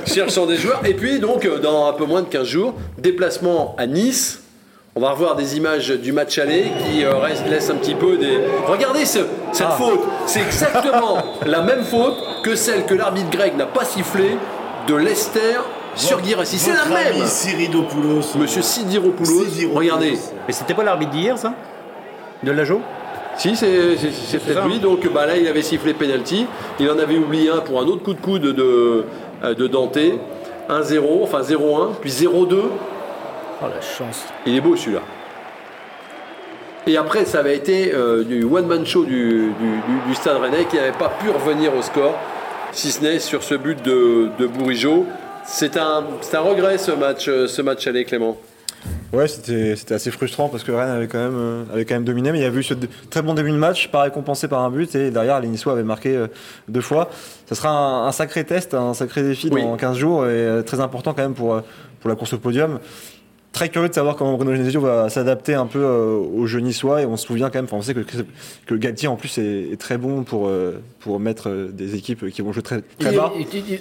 cherchant des joueurs. Et puis donc euh, dans un peu moins de 15 jours, déplacement à Nice. On va revoir des images du match aller qui euh, reste- laissent un petit peu des. Regardez ce- cette Ah. faute. C'est exactement la même faute que celle que l'arbitre grec n'a pas sifflée de Leicester sur Guirassi. C'est la même. Monsieur Sidiropoulos. Sidiropoulos. Regardez. Mais c'était pas l'arbitre d'hier, ça De Lajo Si, c'est peut-être lui. Donc bah, là, il avait sifflé penalty. Il en avait oublié un pour un autre coup de coude de, euh, de Dante. 1-0, enfin 0-1, puis 0-2. Oh la chance. Il est beau celui-là. Et après, ça avait été euh, du one-man show du, du- du- du Stade Rennais qui n'avait pas pu revenir au score, si ce n'est sur ce but de, de Bourigeau. C'est un, c'est un regret ce match, euh, ce match aller, Clément. Ouais, c'était c'était assez frustrant parce que Rennes avait quand même, euh, avait quand même dominé, mais il y a eu ce très bon début de match, pas récompensé par un but, et derrière, les Niçois avaient marqué euh, deux fois. Ça sera un, un sacré test, un sacré défi Oui. dans 15 jours, et euh, très important quand même pour, pour la course au podium. Très curieux de savoir comment Bruno Genesio va s'adapter un peu euh, au jeu niçois, et on se souvient quand même, on sait que, que Galtier en plus est, est très bon pour, euh, pour mettre euh, des équipes qui vont jouer très, très bas.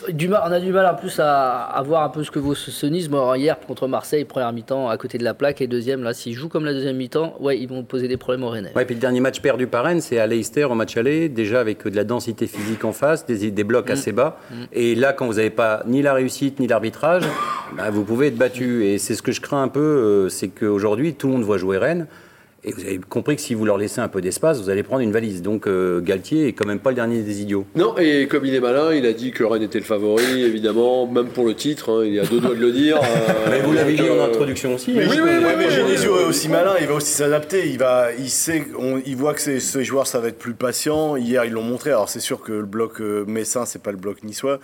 du on a du mal en plus à, à voir un peu ce que vaut ce, ce Nice. Moi, hier contre Marseille, première mi-temps à côté de la plaque et deuxième, là, s'ils jouent comme la deuxième mi-temps, ouais, ils vont poser des problèmes aux Rennais. Ouais, puis le dernier match perdu par Rennes, c'est à Leicester au match aller, déjà avec de la densité physique en face, des, des blocs assez bas. Et là, quand vous n'avez pas ni la réussite ni l'arbitrage, bah, vous pouvez être battu. Et c'est ce que je crains un peu, euh, c'est qu'aujourd'hui, tout le monde voit jouer Rennes. Et vous avez compris que si vous leur laissez un peu d'espace, vous allez prendre une valise. Donc euh, Galtier est quand même pas le dernier des idiots. Non, et comme il est malin, il a dit que Rennes était le favori, évidemment, même pour le titre, hein, il est à deux doigts de le dire. euh, [laughs] Mais vous l'avez dit en introduction aussi. Mais, hein. Oui, oui, oui, mais Genesio est aussi malin, il va aussi s'adapter. Il va, il sait, on- il voit que ses, ses joueurs ça va être plus patient. Hier ils l'ont montré. Alors c'est sûr que le bloc euh, messin c'est pas le bloc niçois,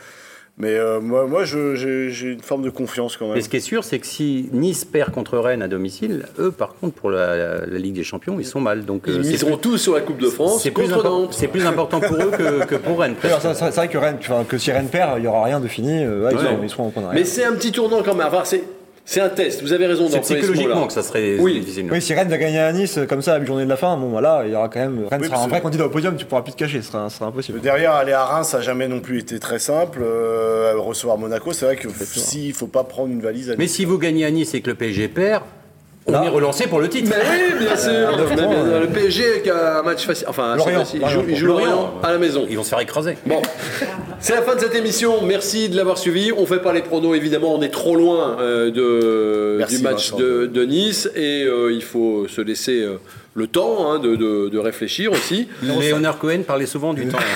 mais euh, moi, moi je- j'ai j'ai une forme de confiance quand même. Mais ce qui est sûr, c'est que si Nice perd contre Rennes à domicile, eux, par contre, pour la, la- la Ligue des Champions, ils sont mal. Donc, euh, Ils c'est miseront tous sur la Coupe de France c'est plus, impor- plus important pour eux que, que pour Rennes. Alors, c'est c'est vrai que, Rennes, enfin, que si Rennes perd, il n'y aura rien de fini. euh, ouais, ils, Ouais. seront, ils seront en. Mais c'est un petit tournant quand même. Enfin, c'est, c'est un test, vous avez raison C'est ce psychologiquement que ça serait Oui. difficile. Oui, si Rennes va gagner à Nice, comme ça, à la journée de la fin, bon, voilà, il y aura quand même. Rennes Oui, sera un vrai candidat au podium, tu pourras plus te cacher, ce sera, impossible. Derrière, aller à Reims, ça n'a jamais non plus été très simple. Euh, recevoir Monaco, c'est vrai que s'il ne faut pas prendre une valise à Mais Nice. si vous gagnez à Nice et que le PSG perd, on Là. est relancé pour le titre. Mais oui, bien sûr. Mais euh. Le PSG qui a un match facile. Enfin, Lorient, facile. Il Lorient, joue, il joue Lorient. Lorient à la maison. Ils vont se faire écraser. Bon, c'est la fin de cette émission. Merci de l'avoir suivi. On fait pas les pronos, évidemment. On est trop loin euh, de, Merci, du match de, de Nice et euh, il faut se laisser euh, le temps hein, de, de- de réfléchir aussi. Léonard Cohen parlait souvent du temps. [laughs]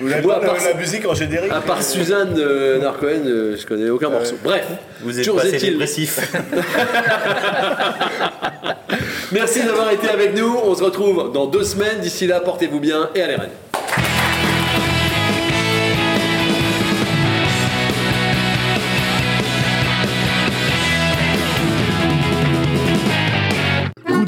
Vous n'avez pas à part la, musique en générique À part Suzanne de Narcoen, euh, je connais aucun morceau. Bref, Vous êtes toujours passé dépressif. [laughs] Merci d'avoir été avec nous. On se retrouve dans deux semaines. D'ici là, portez-vous bien et allez Rennes.